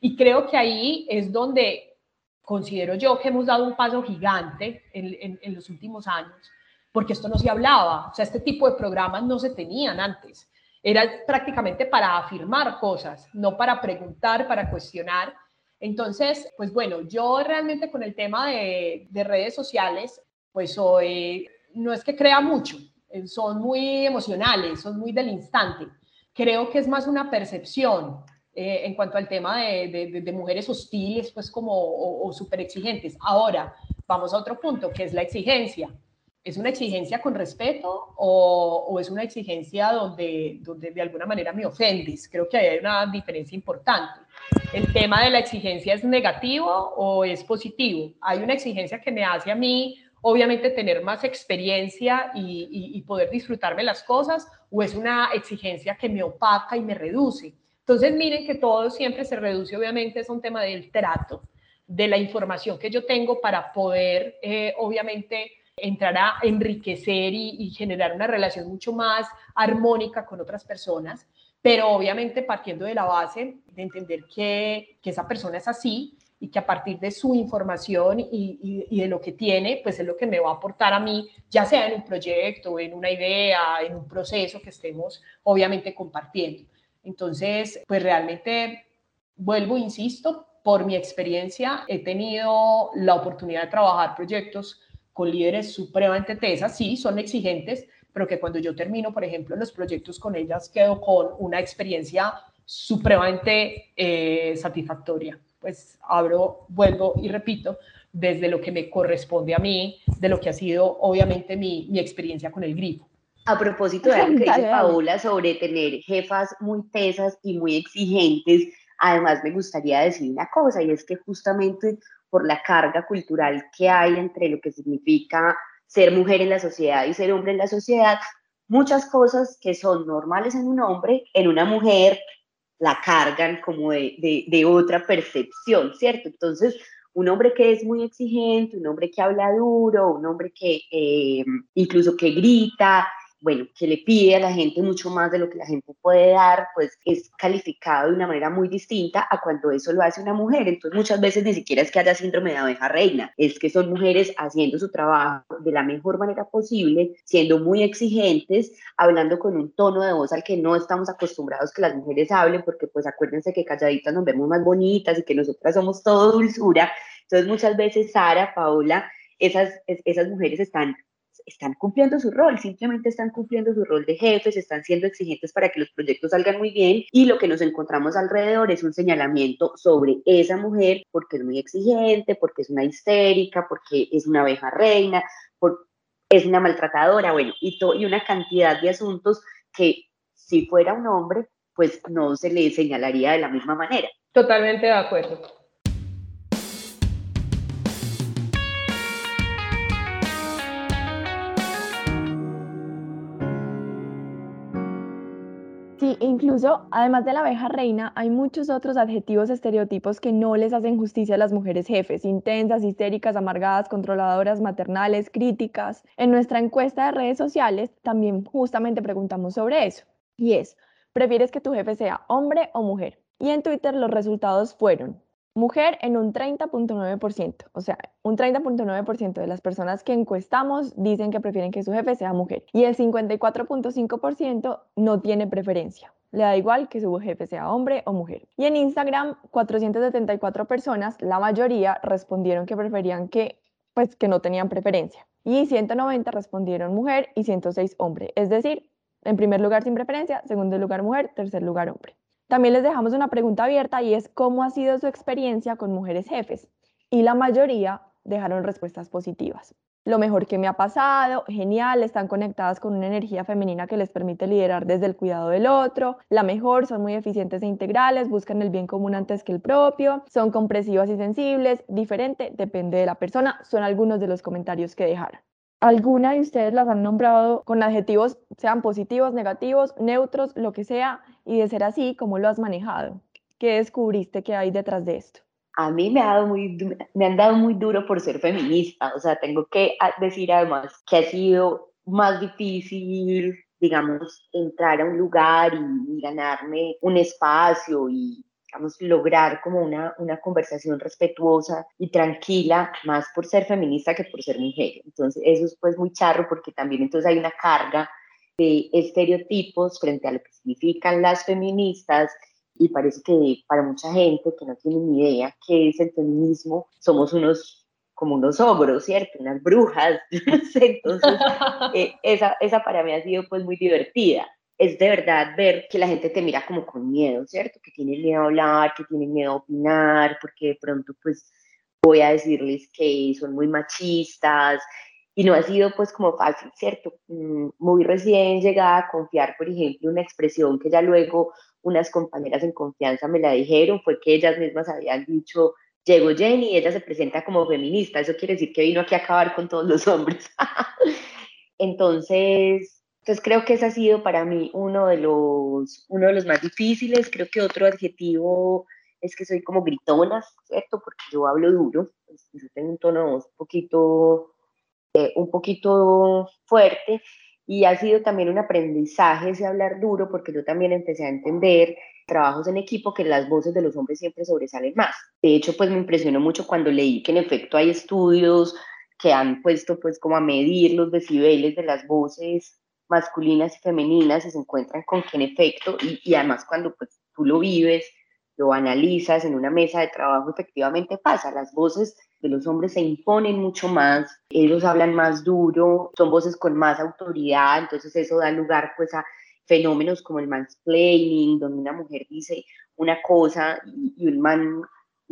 Speaker 2: Y creo que ahí es donde considero yo que hemos dado un paso gigante en, en, los últimos años, porque esto no se hablaba, o sea, este tipo de programas no se tenían antes. Era prácticamente para afirmar cosas, no para preguntar, para cuestionar. Entonces, pues bueno, yo realmente con el tema de, de redes sociales, pues soy no es que crea mucho, eh, son muy emocionales, son muy del instante. Creo que es más una percepción eh, en cuanto al tema de, mujeres hostiles, pues como o, súper exigentes. Ahora, vamos a otro punto, que es la exigencia. ¿Es una exigencia con respeto o, es una exigencia donde, donde de alguna manera me ofendes? Creo que hay una diferencia importante. ¿El tema de la exigencia es negativo o es positivo? Hay una exigencia que me hace a mí obviamente tener más experiencia y, poder disfrutarme las cosas o es una exigencia que me opaca y me reduce. Entonces miren que todo siempre se reduce, obviamente es un tema del trato, de la información que yo tengo para poder, eh, obviamente, entrar a enriquecer y, generar una relación mucho más armónica con otras personas, pero obviamente partiendo de la base de entender que esa persona es así y que a partir de su información y, y, de lo que tiene, pues es lo que me va a aportar a mí, ya sea en un proyecto, en una idea, en un proceso que estemos obviamente compartiendo. Entonces, pues realmente vuelvo, insisto, por mi experiencia he tenido la oportunidad de trabajar proyectos con líderes supremamente tesas, sí, son exigentes, pero que cuando yo termino, por ejemplo, los proyectos con ellas, quedo con una experiencia supremamente eh, satisfactoria pues abro, vuelvo y repito, desde lo que me corresponde a mí, de lo que ha sido obviamente mi, mi experiencia con el grifo.
Speaker 4: A propósito de lo que dice Paola sobre tener jefas muy tesas y muy exigentes, Además, me gustaría decir una cosa, y es que justamente por la carga cultural que hay entre lo que significa ser mujer en la sociedad y ser hombre en la sociedad, muchas cosas que son normales en un hombre, en una mujer la cargan como de, de, otra percepción, ¿cierto? Entonces, un hombre que es muy exigente, un hombre que habla duro, un hombre que eh, incluso que grita, bueno, que le pide a la gente mucho más de lo que la gente puede dar, pues es calificado de una manera muy distinta a cuando eso lo hace una mujer. Entonces muchas veces ni siquiera es que haya síndrome de abeja reina, es que son mujeres haciendo su trabajo de la mejor manera posible, siendo muy exigentes, hablando con un tono de voz al que no estamos acostumbrados que las mujeres hablen, porque pues acuérdense que calladitas nos vemos más bonitas y que nosotras somos todo dulzura. Entonces muchas veces Sara, Paola, esas, esas mujeres están están cumpliendo su rol, simplemente están cumpliendo su rol de jefes, están siendo exigentes para que los proyectos salgan muy bien y lo que nos encontramos alrededor es un señalamiento sobre esa mujer porque es muy exigente, porque es una histérica, porque es una abeja reina, es una maltratadora, bueno, y, y una cantidad de asuntos que si fuera un hombre, pues no se le señalaría de la misma manera.
Speaker 2: Totalmente de acuerdo.
Speaker 5: Incluso además de la abeja reina, hay muchos otros adjetivos estereotipos que no les hacen justicia a las mujeres jefes, intensas, histéricas, amargadas, controladoras, maternales, críticas. En nuestra encuesta de redes sociales también justamente preguntamos sobre eso. Y es, ¿prefieres que tu jefe sea hombre o mujer? Y en Twitter los resultados fueron Mujer en un 30.9%, o sea, un 30.9% de las personas que encuestamos dicen que prefieren que su jefe sea mujer y el 54.5% no tiene preferencia. Le da igual que su jefe sea hombre o mujer. Y en Instagram, 474 personas, la mayoría respondieron que preferían que, pues, que no tenían preferencia. Y 190 respondieron mujer y 106 hombre. Es decir, en primer lugar sin preferencia, segundo lugar mujer, tercer lugar hombre. También les dejamos una pregunta abierta y es cómo ha sido su experiencia con mujeres jefes. Y la mayoría dejaron respuestas positivas. Lo mejor que me ha pasado, genial, están conectadas con una energía femenina que les permite liderar desde el cuidado del otro. La mejor, son muy eficientes e integrales, buscan el bien común antes que el propio, son compresivas y sensibles, diferente, depende de la persona, son algunos de los comentarios que dejaron. ¿Alguna de ustedes las han nombrado con adjetivos, sean positivos, negativos, neutros, lo que sea? Y de ser así, ¿cómo lo has manejado? ¿Qué descubriste que hay detrás de esto?
Speaker 4: A mí me, ha dado muy, me han dado muy duro por ser feminista. O sea, tengo que decir además que ha sido más difícil, digamos, entrar a un lugar y ganarme un espacio y digamos, lograr como una, una conversación respetuosa y tranquila, más por ser feminista que por ser mujer. Entonces, eso es pues muy charro porque también entonces hay una carga de estereotipos frente a lo que significan las feministas y parece que para mucha gente que no tiene ni idea qué es el feminismo, somos unos como unos ogros, ¿cierto? Unas brujas. Entonces, eh, esa, esa para mí ha sido pues muy divertida es de verdad ver que la gente te mira como con miedo, ¿cierto? Que tiene miedo a hablar, que tiene miedo a opinar, porque de pronto pues voy a decirles que son muy machistas y no ha sido pues como fácil, ¿cierto? Mm, muy recién llegada a confiar, por ejemplo, una expresión que ya luego unas compañeras en confianza me la dijeron, fue que ellas mismas habían dicho, llegó Jenny ella se presenta como feminista, eso quiere decir que vino aquí a acabar con todos los hombres. Entonces, entonces creo que ese ha sido para mí uno de los, uno de los más difíciles. Creo que otro adjetivo es que soy como gritona, ¿cierto? Porque yo hablo duro, pues, yo tengo un tono un poquito, eh, un poquito fuerte y ha sido también un aprendizaje ese hablar duro porque yo también empecé a entender trabajos en equipo que las voces de los hombres siempre sobresalen más. De hecho, pues me impresionó mucho cuando leí que en efecto hay estudios que han puesto pues como a medir los decibeles de las voces masculinas y femeninas y se encuentran con que en efecto, y, además cuando pues, tú lo vives, lo analizas en una mesa de trabajo, efectivamente pasa, las voces de los hombres se imponen mucho más, ellos hablan más duro, son voces con más autoridad, entonces eso da lugar pues a fenómenos como el mansplaining, donde una mujer dice una cosa y, un man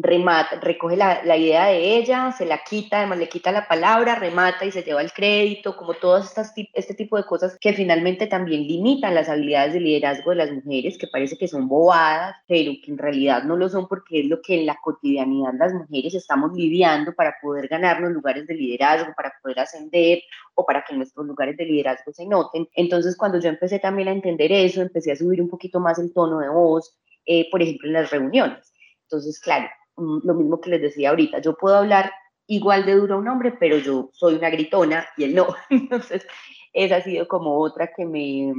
Speaker 4: remata, recoge la, la, idea de ella, se la quita, además le quita la palabra, remata y se lleva el crédito, como todas estas este tipo de cosas que finalmente también limitan las habilidades de liderazgo de las mujeres, que parece que son bobadas, pero que en realidad no lo son porque es lo que en la cotidianidad las mujeres estamos lidiando para poder ganarnos lugares de liderazgo, para poder ascender o para que nuestros lugares de liderazgo se noten. Entonces, cuando yo empecé también a entender eso, empecé a subir un poquito más el tono de voz, eh, por ejemplo, en las reuniones. Entonces, claro, lo mismo que les decía ahorita, yo puedo hablar igual de duro a un hombre, pero yo soy una gritona y él no. Entonces, esa ha sido como otra que me,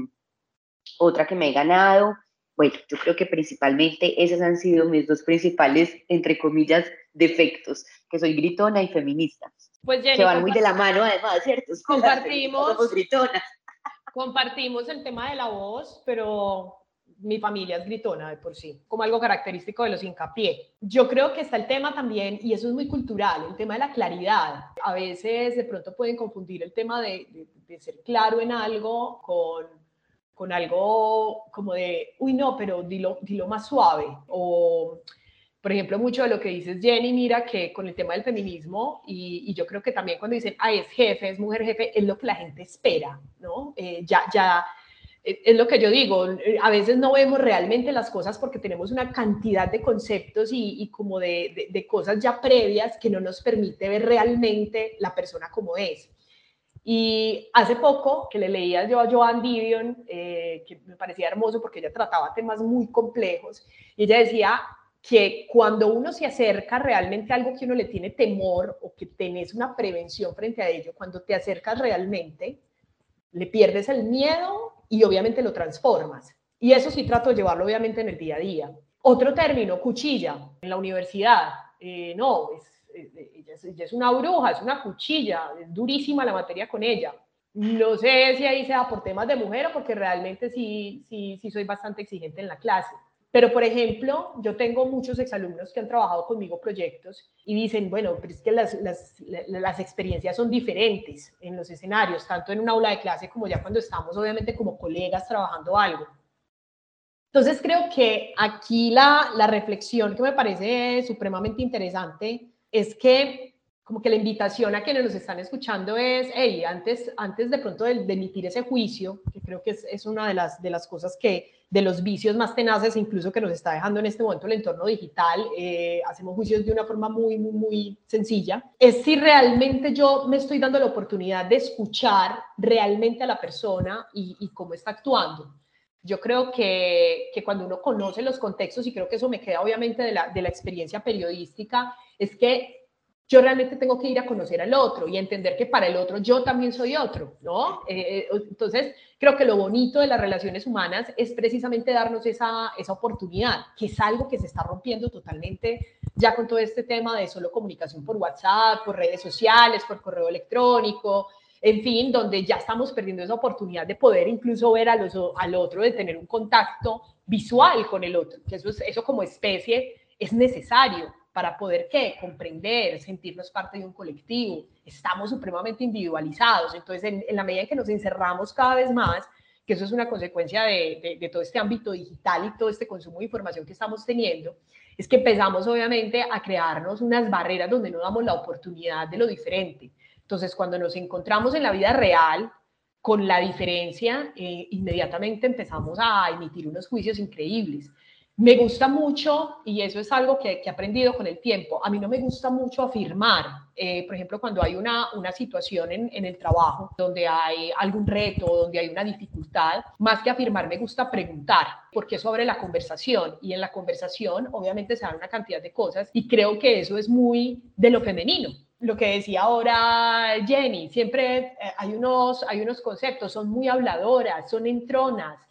Speaker 4: otra que me he ganado. Bueno, yo creo que principalmente esas han sido mis dos principales, entre comillas, defectos, que soy gritona y feminista. Pues que van muy de la mano, además, ¿cierto?
Speaker 2: Compartimos. Somos gritonas. Compartimos el tema de la voz, pero mi familia es gritona de por sí, como algo característico de los hincapié. Yo creo que está el tema también, y eso es muy cultural, el tema de la claridad. A veces de pronto pueden confundir el tema de, ser claro en algo con, con algo como de, uy, no, pero dilo, dilo más suave. O, por ejemplo, mucho de lo que dices, Jenny, mira que con el tema del feminismo, y, yo creo que también cuando dicen, ay, es jefe, es mujer jefe, es lo que la gente espera, ¿no? Eh, ya, ya es lo que yo digo, a veces no vemos realmente las cosas porque tenemos una cantidad de conceptos y, como de, de, cosas ya previas que no nos permite ver realmente la persona como es. Y hace poco que le leía yo a Joan Didion, eh, que me parecía hermoso porque ella trataba temas muy complejos, y ella decía que cuando uno se acerca realmente a algo que uno le tiene temor o que tenés una prevención frente a ello, cuando te acercas realmente, le pierdes el miedo y obviamente lo transformas. Y eso sí trato de llevarlo obviamente en el día a día. Otro término, cuchilla, en la universidad. Eh, no, ella, es, una bruja, es una cuchilla, es durísima la materia con ella. No sé si ahí sea por temas de mujer o porque realmente sí, sí, sí soy bastante exigente en la clase. Pero, por ejemplo, yo tengo muchos exalumnos que han trabajado conmigo proyectos y dicen, bueno, pero es que las, las, las, experiencias son diferentes en los escenarios, tanto en un aula de clase como ya cuando estamos, obviamente, como colegas trabajando algo. Entonces, creo que aquí la, la reflexión que me parece supremamente interesante es que como que la invitación a quienes nos están escuchando es, hey, antes, antes de pronto de, emitir ese juicio, que creo que es, es, una de las, de las cosas que, de los vicios más tenaces incluso que nos está dejando en este momento el entorno digital, eh, hacemos juicios de una forma muy, muy, muy sencilla, es si realmente yo me estoy dando la oportunidad de escuchar realmente a la persona y, y cómo está actuando. Yo creo que, que, cuando uno conoce los contextos, y creo que eso me queda obviamente de la, de la experiencia periodística, es que yo realmente tengo que ir a conocer al otro y entender que para el otro yo también soy otro, ¿no? Eh, eh, entonces, creo que lo bonito de las relaciones humanas es precisamente darnos esa, esa oportunidad, que es algo que se está rompiendo totalmente ya con todo este tema de solo comunicación por WhatsApp, por redes sociales, por correo electrónico, en fin, donde ya estamos perdiendo esa oportunidad de poder incluso ver a los, al otro, de tener un contacto visual con el otro, que eso, eso como especie es necesario para poder ¿qué? comprender, sentirnos parte de un colectivo. Estamos supremamente individualizados, entonces en, la medida en que nos encerramos cada vez más, que eso es una consecuencia de, de, todo este ámbito digital y todo este consumo de información que estamos teniendo, es que empezamos obviamente a crearnos unas barreras donde no damos la oportunidad de lo diferente. Entonces, cuando nos encontramos en la vida real con la diferencia, eh, inmediatamente empezamos a emitir unos juicios increíbles. Me gusta mucho, y eso es algo que, he aprendido con el tiempo, a mí no me gusta mucho afirmar, eh, por ejemplo, cuando hay una, una situación en, el trabajo donde hay algún reto, donde hay una dificultad, más que afirmar me gusta preguntar, porque eso abre la conversación y en la conversación obviamente se dan una cantidad de cosas y creo que eso es muy de lo femenino. Lo que decía ahora Jenny, siempre eh, hay, unos, hay unos conceptos, son muy habladoras, son entronas,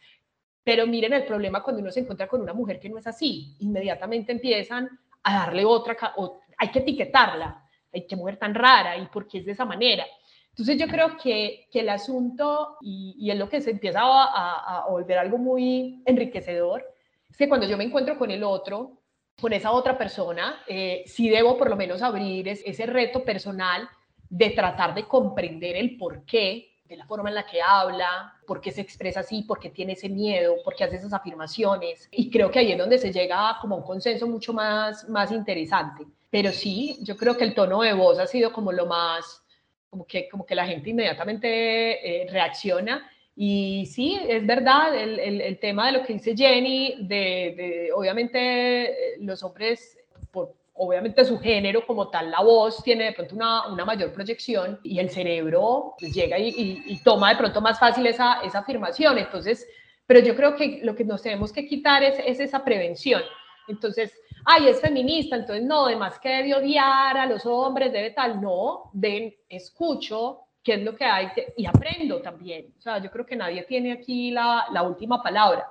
Speaker 2: pero miren el problema cuando uno se encuentra con una mujer que no es así. Inmediatamente empiezan a darle otra, o hay que etiquetarla. Hay que mujer tan rara y por qué es de esa manera. Entonces yo creo que, que el asunto, y, y, es lo que se empieza a, a, volver algo muy enriquecedor, es que cuando yo me encuentro con el otro, con esa otra persona, eh, sí debo por lo menos abrir ese reto personal de tratar de comprender el por qué de la forma en la que habla, por qué se expresa así, por qué tiene ese miedo, por qué hace esas afirmaciones. Y creo que ahí es donde se llega como a un consenso mucho más, más interesante. Pero sí, yo creo que el tono de voz ha sido como lo más, como que, como que la gente inmediatamente eh, reacciona. Y sí, es verdad, el, el, el, tema de lo que dice Jenny, de, de obviamente eh, los hombres, por, obviamente su género como tal, la voz tiene de pronto una, una mayor proyección y el cerebro pues, llega y, toma de pronto más fácil esa, esa afirmación. Entonces, pero yo creo que lo que nos tenemos que quitar es, es esa prevención. Entonces, ay, es feminista, entonces no, además que debe odiar a los hombres, debe tal, no, ven, escucho qué es lo que hay y aprendo también. O sea, yo creo que nadie tiene aquí la última palabra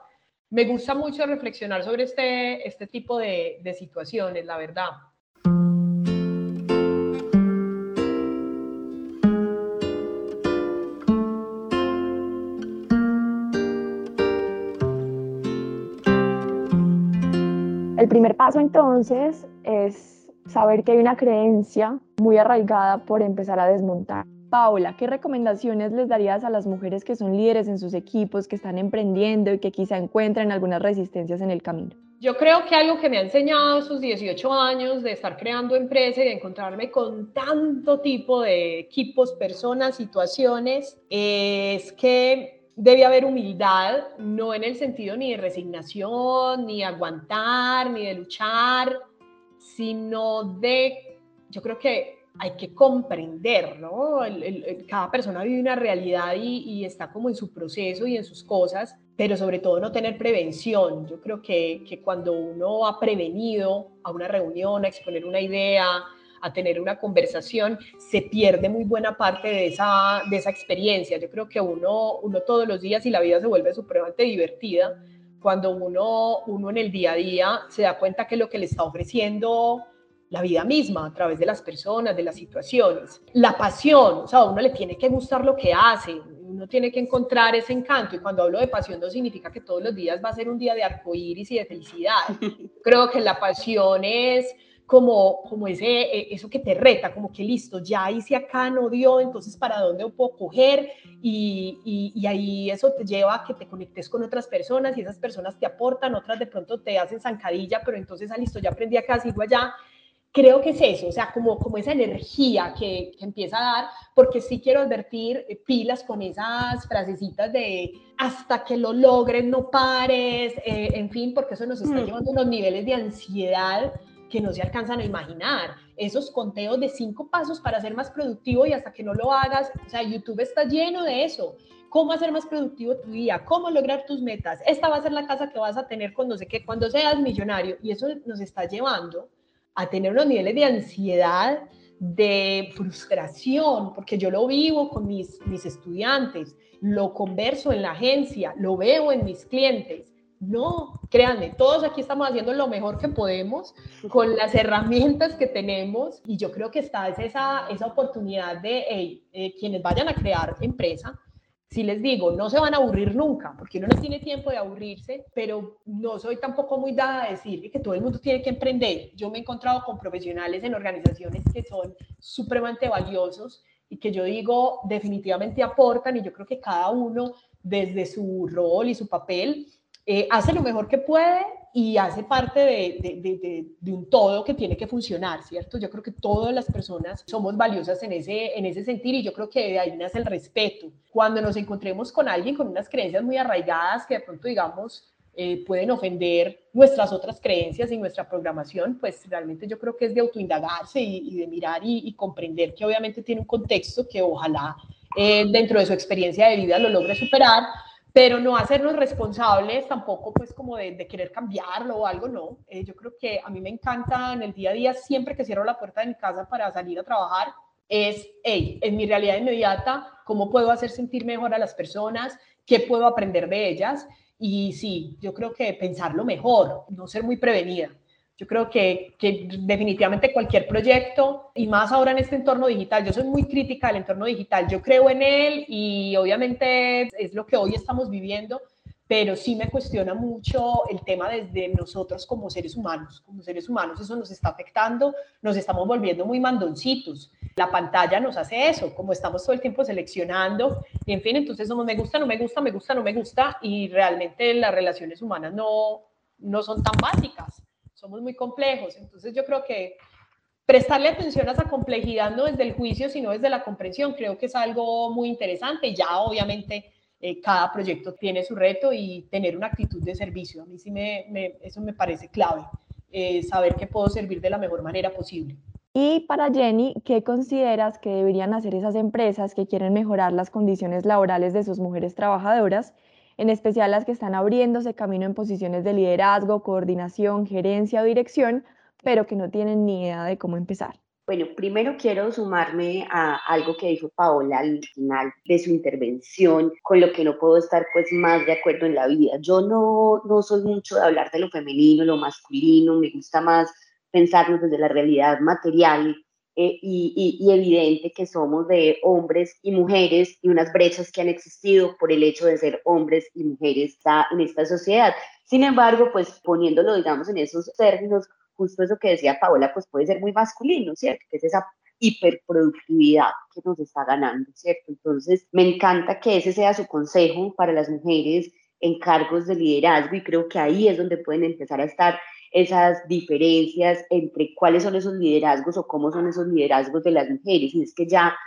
Speaker 2: me gusta mucho reflexionar sobre este, este tipo de, de situaciones, la verdad.
Speaker 5: El primer paso entonces es saber que hay una creencia muy arraigada por empezar a desmontar. Paula, ¿qué recomendaciones les darías a las mujeres que son líderes en sus equipos, que están emprendiendo y que quizá encuentran algunas resistencias en el camino?
Speaker 2: Yo creo que algo que me ha enseñado esos 18 años de estar creando empresa y de encontrarme con tanto tipo de equipos, personas, situaciones, es que debe haber humildad, no en el sentido ni de resignación, ni aguantar, ni de luchar, sino de, yo creo que hay que comprender, ¿no? Cada persona vive una realidad y, y, está como en su proceso y en sus cosas, pero sobre todo no tener prevención. Yo creo que, que cuando uno ha prevenido a una reunión, a exponer una idea, a tener una conversación, se pierde muy buena parte de esa, de esa experiencia. Yo creo que uno, uno todos los días y la vida se vuelve supremamente divertida cuando uno, uno en el día a día se da cuenta que lo que le está ofreciendo la vida misma a través de las personas, de las situaciones. La pasión, o sea, a uno le tiene que gustar lo que hace, uno tiene que encontrar ese encanto y cuando hablo de pasión no significa que todos los días va a ser un día de arcoíris y de felicidad. Creo que la pasión es como, como ese, eh, eso que te reta, como que listo, ya hice acá, no dio, entonces para dónde puedo coger y, y, y, ahí eso te lleva a que te conectes con otras personas y esas personas te aportan, otras de pronto te hacen zancadilla, pero entonces, ah, listo, ya aprendí acá, sigo allá creo que es eso, o sea, como, como esa energía que, que, empieza a dar, porque sí quiero advertir pilas con esas frasecitas de hasta que lo logres, no pares, eh, en fin, porque eso nos está mm. llevando a unos niveles de ansiedad que no se alcanzan a imaginar. Esos conteos de cinco pasos para ser más productivo y hasta que no lo hagas, o sea, YouTube está lleno de eso. ¿Cómo hacer más productivo tu día? ¿Cómo lograr tus metas? Esta va a ser la casa que vas a tener cuando sé que cuando seas millonario. Y eso nos está llevando a tener unos niveles de ansiedad, de frustración, porque yo lo vivo con mis, mis estudiantes, lo converso en la agencia, lo veo en mis clientes. No, créanme, todos aquí estamos haciendo lo mejor que podemos con las herramientas que tenemos y yo creo que está esa, esa oportunidad de hey, eh, quienes vayan a crear empresa, si les digo, no se van a aburrir nunca, porque uno no tiene tiempo de aburrirse, pero no soy tampoco muy dada a decir que todo el mundo tiene que emprender. Yo me he encontrado con profesionales en organizaciones que son supremamente valiosos y que yo digo definitivamente aportan y yo creo que cada uno desde su rol y su papel eh, hace lo mejor que puede y hace parte de, un todo que tiene que funcionar, ¿cierto? Yo creo que todas las personas somos valiosas en ese, en ese sentido y yo creo que de ahí nace el respeto. Cuando nos encontremos con alguien con unas creencias muy arraigadas que de pronto, digamos, eh, pueden ofender nuestras otras creencias y nuestra programación, pues realmente yo creo que es de autoindagarse y, y de mirar y, y, comprender que obviamente tiene un contexto que ojalá eh, dentro de su experiencia de vida lo logre superar, pero no hacernos responsables tampoco pues como de, querer cambiarlo o algo, no. Eh, yo creo que a mí me encanta en el día a día, siempre que cierro la puerta de mi casa para salir a trabajar, es, hey, en mi realidad inmediata, ¿cómo puedo hacer sentir mejor a las personas? ¿Qué puedo aprender de ellas? Y sí, yo creo que pensarlo mejor, no ser muy prevenida. Yo creo que, que, definitivamente cualquier proyecto, y más ahora en este entorno digital, yo soy muy crítica del entorno digital, yo creo en él y obviamente es lo que hoy estamos viviendo, pero sí me cuestiona mucho el tema desde nosotros como seres humanos. Como seres humanos eso nos está afectando, nos estamos volviendo muy mandoncitos. La pantalla nos hace eso, como estamos todo el tiempo seleccionando, y en fin, entonces somos me gusta, no me gusta, me gusta, no me gusta, y realmente las relaciones humanas no, no son tan básicas, somos muy complejos. Entonces yo creo que prestarle atención a esa complejidad no desde el juicio, sino desde la comprensión, creo que es algo muy interesante. Ya obviamente eh, cada proyecto tiene su reto y tener una actitud de servicio. A mí sí me, eso me parece clave, eh, saber que puedo servir de la mejor manera posible.
Speaker 5: Y para Jenny, ¿qué consideras que deberían hacer esas empresas que quieren mejorar las condiciones laborales de sus mujeres trabajadoras, en especial las que están abriéndose camino en posiciones de liderazgo, coordinación, gerencia o dirección, pero que no tienen ni idea de cómo empezar?
Speaker 4: Bueno, primero quiero sumarme a algo que dijo Paola al final de su intervención, con lo que no puedo estar pues más de acuerdo en la vida. Yo no, no soy mucho de hablar de lo femenino, lo masculino, me gusta más pensarnos desde la realidad material eh, y, y, evidente que somos de hombres y mujeres y unas brechas que han existido por el hecho de ser hombres y mujeres en esta sociedad. Sin embargo, pues poniéndolo, digamos, en esos términos, justo eso que decía Paola, pues puede ser muy masculino, ¿cierto? Que es esa hiperproductividad que nos está ganando, ¿cierto? Entonces, me encanta que ese sea su consejo para las mujeres en cargos de liderazgo y creo que ahí es donde pueden empezar a estar esas diferencias entre cuáles son esos liderazgos o cómo son esos liderazgos de las mujeres. Y es que ya,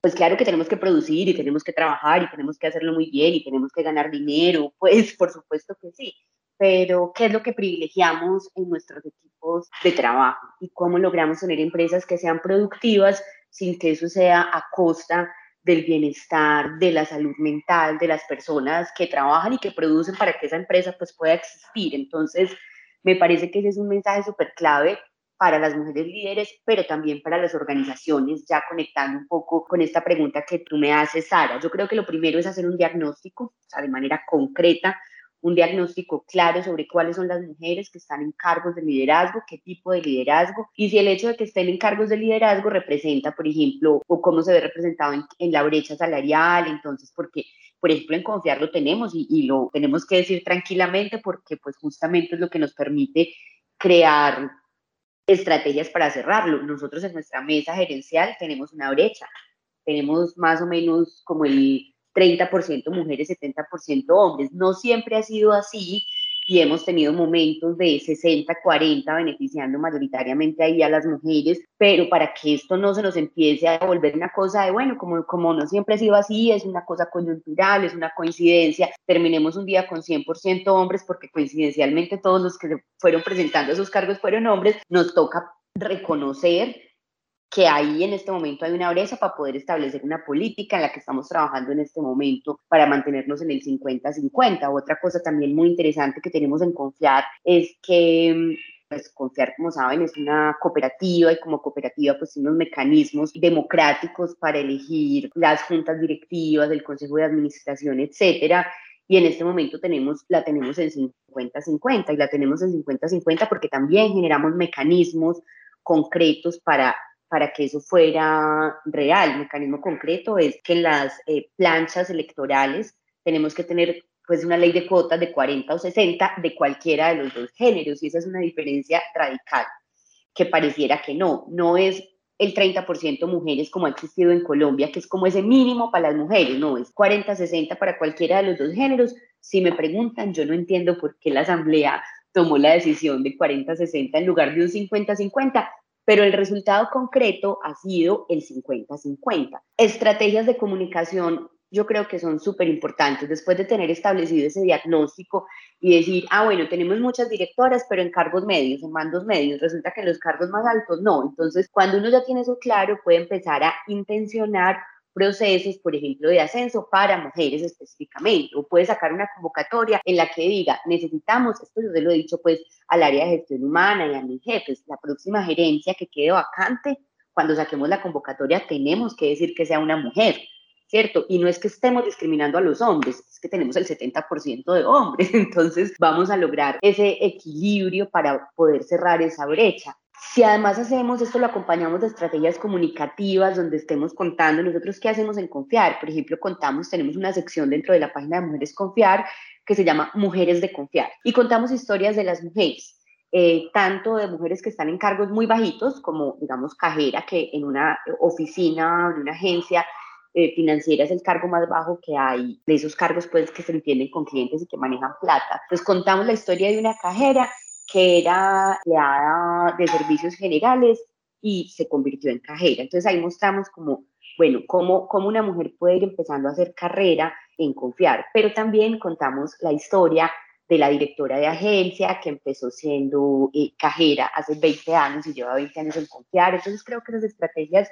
Speaker 4: pues claro que tenemos que producir y tenemos que trabajar y tenemos que hacerlo muy bien y tenemos que ganar dinero, pues por supuesto que sí, pero ¿qué es lo que privilegiamos en nuestros equipos de trabajo y cómo logramos tener empresas que sean productivas sin que eso sea a costa del bienestar, de la salud mental de las personas que trabajan y que producen para que esa empresa pues pueda existir. Entonces, me parece que ese es un mensaje súper clave para las mujeres líderes, pero también para las organizaciones, ya conectando un poco con esta pregunta que tú me haces, Sara. Yo creo que lo primero es hacer un diagnóstico, o sea, de manera concreta, un diagnóstico claro sobre cuáles son las mujeres que están en cargos de liderazgo, qué tipo de liderazgo, y si el hecho de que estén en cargos de liderazgo representa, por ejemplo, o cómo se ve representado en, la brecha salarial, entonces, porque, por ejemplo, en confiar lo tenemos y, y lo tenemos que decir tranquilamente porque pues justamente es lo que nos permite crear estrategias para cerrarlo. Nosotros en nuestra mesa gerencial tenemos una brecha, tenemos más o menos como el 30% mujeres, 70% hombres. No siempre ha sido así y hemos tenido momentos de 60, 40 beneficiando mayoritariamente ahí a las mujeres, pero para que esto no se nos empiece a volver una cosa de, bueno, como, como no siempre ha sido así, es una cosa coyuntural, es una coincidencia, terminemos un día con 100% hombres porque coincidencialmente todos los que fueron presentando esos cargos fueron hombres, nos toca reconocer que ahí en este momento hay una brecha para poder establecer una política en la que estamos trabajando en este momento para mantenernos en el 50-50. Otra cosa también muy interesante que tenemos en Confiar es que pues Confiar, como saben, es una cooperativa y como cooperativa pues tiene unos mecanismos democráticos para elegir las juntas directivas, del consejo de administración, etcétera. Y en este momento tenemos, la tenemos en 50-50 y la tenemos en 50-50 porque también generamos mecanismos concretos para para que eso fuera real. El mecanismo concreto es que las eh, planchas electorales tenemos que tener pues una ley de cuotas de 40 o 60 de cualquiera de los dos géneros y esa es una diferencia radical que pareciera que no, no es el 30% mujeres como ha existido en Colombia, que es como ese mínimo para las mujeres, no, es 40-60 para cualquiera de los dos géneros. Si me preguntan, yo no entiendo por qué la Asamblea tomó la decisión de 40-60 en lugar de un 50-50, pero el resultado concreto ha sido el 50-50. Estrategias de comunicación yo creo que son súper importantes después de tener establecido ese diagnóstico y decir, ah, bueno, tenemos muchas directoras, pero en cargos medios, en mandos medios, resulta que en los cargos más altos no. Entonces, cuando uno ya tiene eso claro, puede empezar a intencionar procesos, por ejemplo, de ascenso para mujeres específicamente, o puede sacar una convocatoria en la que diga, necesitamos, esto yo se lo he dicho pues al área de gestión humana y a mis jefes, la próxima gerencia que quede vacante, cuando saquemos la convocatoria tenemos que decir que sea una mujer, ¿cierto? Y no es que estemos discriminando a los hombres, es que tenemos el 70% de hombres, entonces vamos a lograr ese equilibrio para poder cerrar esa brecha. Si además hacemos esto, lo acompañamos de estrategias comunicativas donde estemos contando nosotros qué hacemos en Confiar. Por ejemplo, contamos, tenemos una sección dentro de la página de Mujeres Confiar que se llama Mujeres de Confiar. Y contamos historias de las mujeres. Eh, tanto de mujeres que están en cargos muy bajitos, como digamos cajera, que en una oficina, en una agencia eh, financiera es el cargo más bajo que hay, de esos cargos pues que se entienden con clientes y que manejan plata. Entonces contamos la historia de una cajera que era empleada de servicios generales y se convirtió en cajera. Entonces ahí mostramos como, bueno, cómo, cómo una mujer puede ir empezando a hacer carrera en confiar, pero también contamos la historia de la directora de agencia que empezó siendo eh, cajera hace 20 años y lleva 20 años en confiar. Entonces creo que las estrategias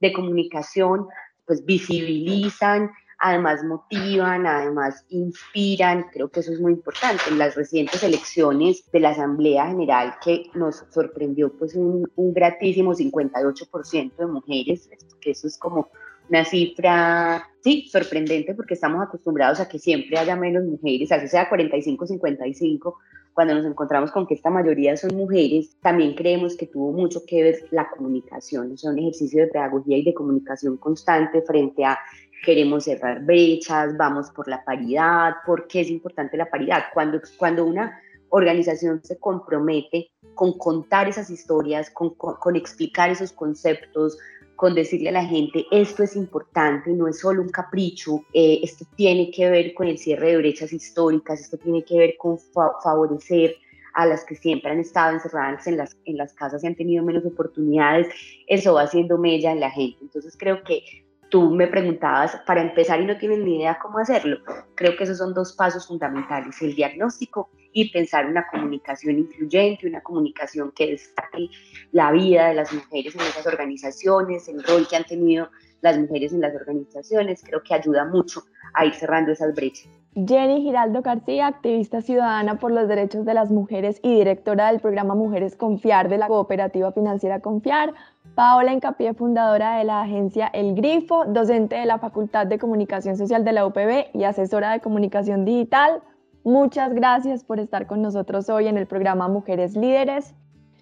Speaker 4: de comunicación pues visibilizan, además motivan, además inspiran, creo que eso es muy importante. En las recientes elecciones de la Asamblea General que nos sorprendió pues un, un gratísimo 58% de mujeres, que eso es como una cifra, sí, sorprendente porque estamos acostumbrados a que siempre haya menos mujeres, así sea 45-55, cuando nos encontramos con que esta mayoría son mujeres, también creemos que tuvo mucho que ver la comunicación, o sea, un ejercicio de pedagogía y de comunicación constante frente a queremos cerrar brechas, vamos por la paridad, ¿por qué es importante la paridad? Cuando, cuando una organización se compromete con contar esas historias, con, con explicar esos conceptos, con decirle a la gente, esto es importante, no es solo un capricho, eh, esto tiene que ver con el cierre de brechas históricas, esto tiene que ver con favorecer a las que siempre han estado encerradas en las, en las casas y han tenido menos oportunidades, eso va haciendo mella en la gente. Entonces creo que tú me preguntabas para empezar y no tienes ni idea cómo hacerlo. Creo que esos son dos pasos fundamentales, el diagnóstico y pensar una comunicación incluyente, una comunicación que destaque la vida de las mujeres en esas organizaciones, el rol que han tenido las mujeres en las organizaciones, creo que ayuda mucho a ir cerrando esas brechas.
Speaker 5: Jenny Giraldo García, activista ciudadana por los derechos de las mujeres y directora del programa Mujeres Confiar de la cooperativa financiera Confiar. Paola Encapié, fundadora de la agencia El Grifo, docente de la Facultad de Comunicación Social de la UPB y asesora de comunicación digital. Muchas gracias por estar con nosotros hoy en el programa Mujeres Líderes,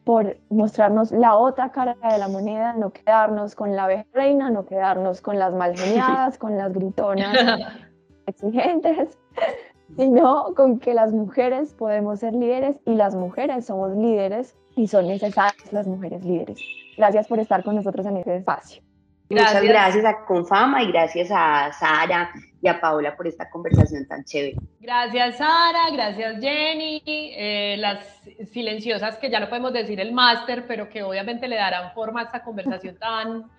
Speaker 5: por mostrarnos la otra cara de la moneda, no quedarnos con la abeja reina, no quedarnos con las malgeniadas, con las gritonas exigentes, sino con que las mujeres podemos ser líderes y las mujeres somos líderes y son necesarias las mujeres líderes. Gracias por estar con nosotros en este espacio.
Speaker 4: Muchas gracias a Confama y gracias a Sara y a Paola por esta conversación tan chévere.
Speaker 2: Gracias Sara, gracias Jenny, eh, las silenciosas que ya no podemos decir el máster, pero que obviamente le darán forma a esta conversación tan,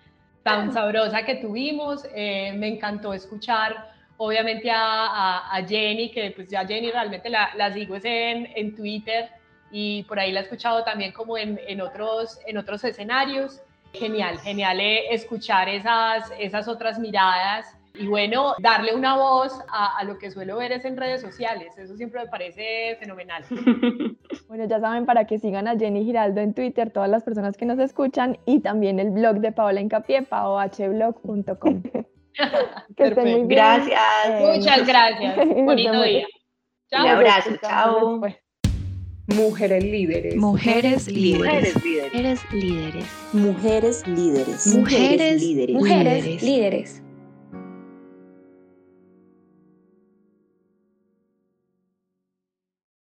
Speaker 2: tan sabrosa que tuvimos. Eh, me encantó escuchar obviamente a, a, Jenny, que pues ya Jenny realmente la, la sigo en, en Twitter y por ahí la he escuchado también como en, en otros, en otros escenarios. Genial, genial eh, escuchar esas, esas otras miradas y bueno, darle una voz a, a, lo que suelo ver es en redes sociales. Eso siempre me parece fenomenal.
Speaker 5: Bueno, ya saben para que sigan a Jenny Giraldo en Twitter, todas las personas que nos escuchan y también el blog de Paola Incapié, paohblog.com.
Speaker 2: que estén muy bien. Gracias. Muchas gracias. Bonito día.
Speaker 4: Chao. Un abrazo. Chao.
Speaker 3: Mujeres líderes.
Speaker 5: Mujeres líderes.
Speaker 3: Mujeres líderes.
Speaker 5: Mujeres líderes.
Speaker 3: Mujeres líderes. Mujeres líderes.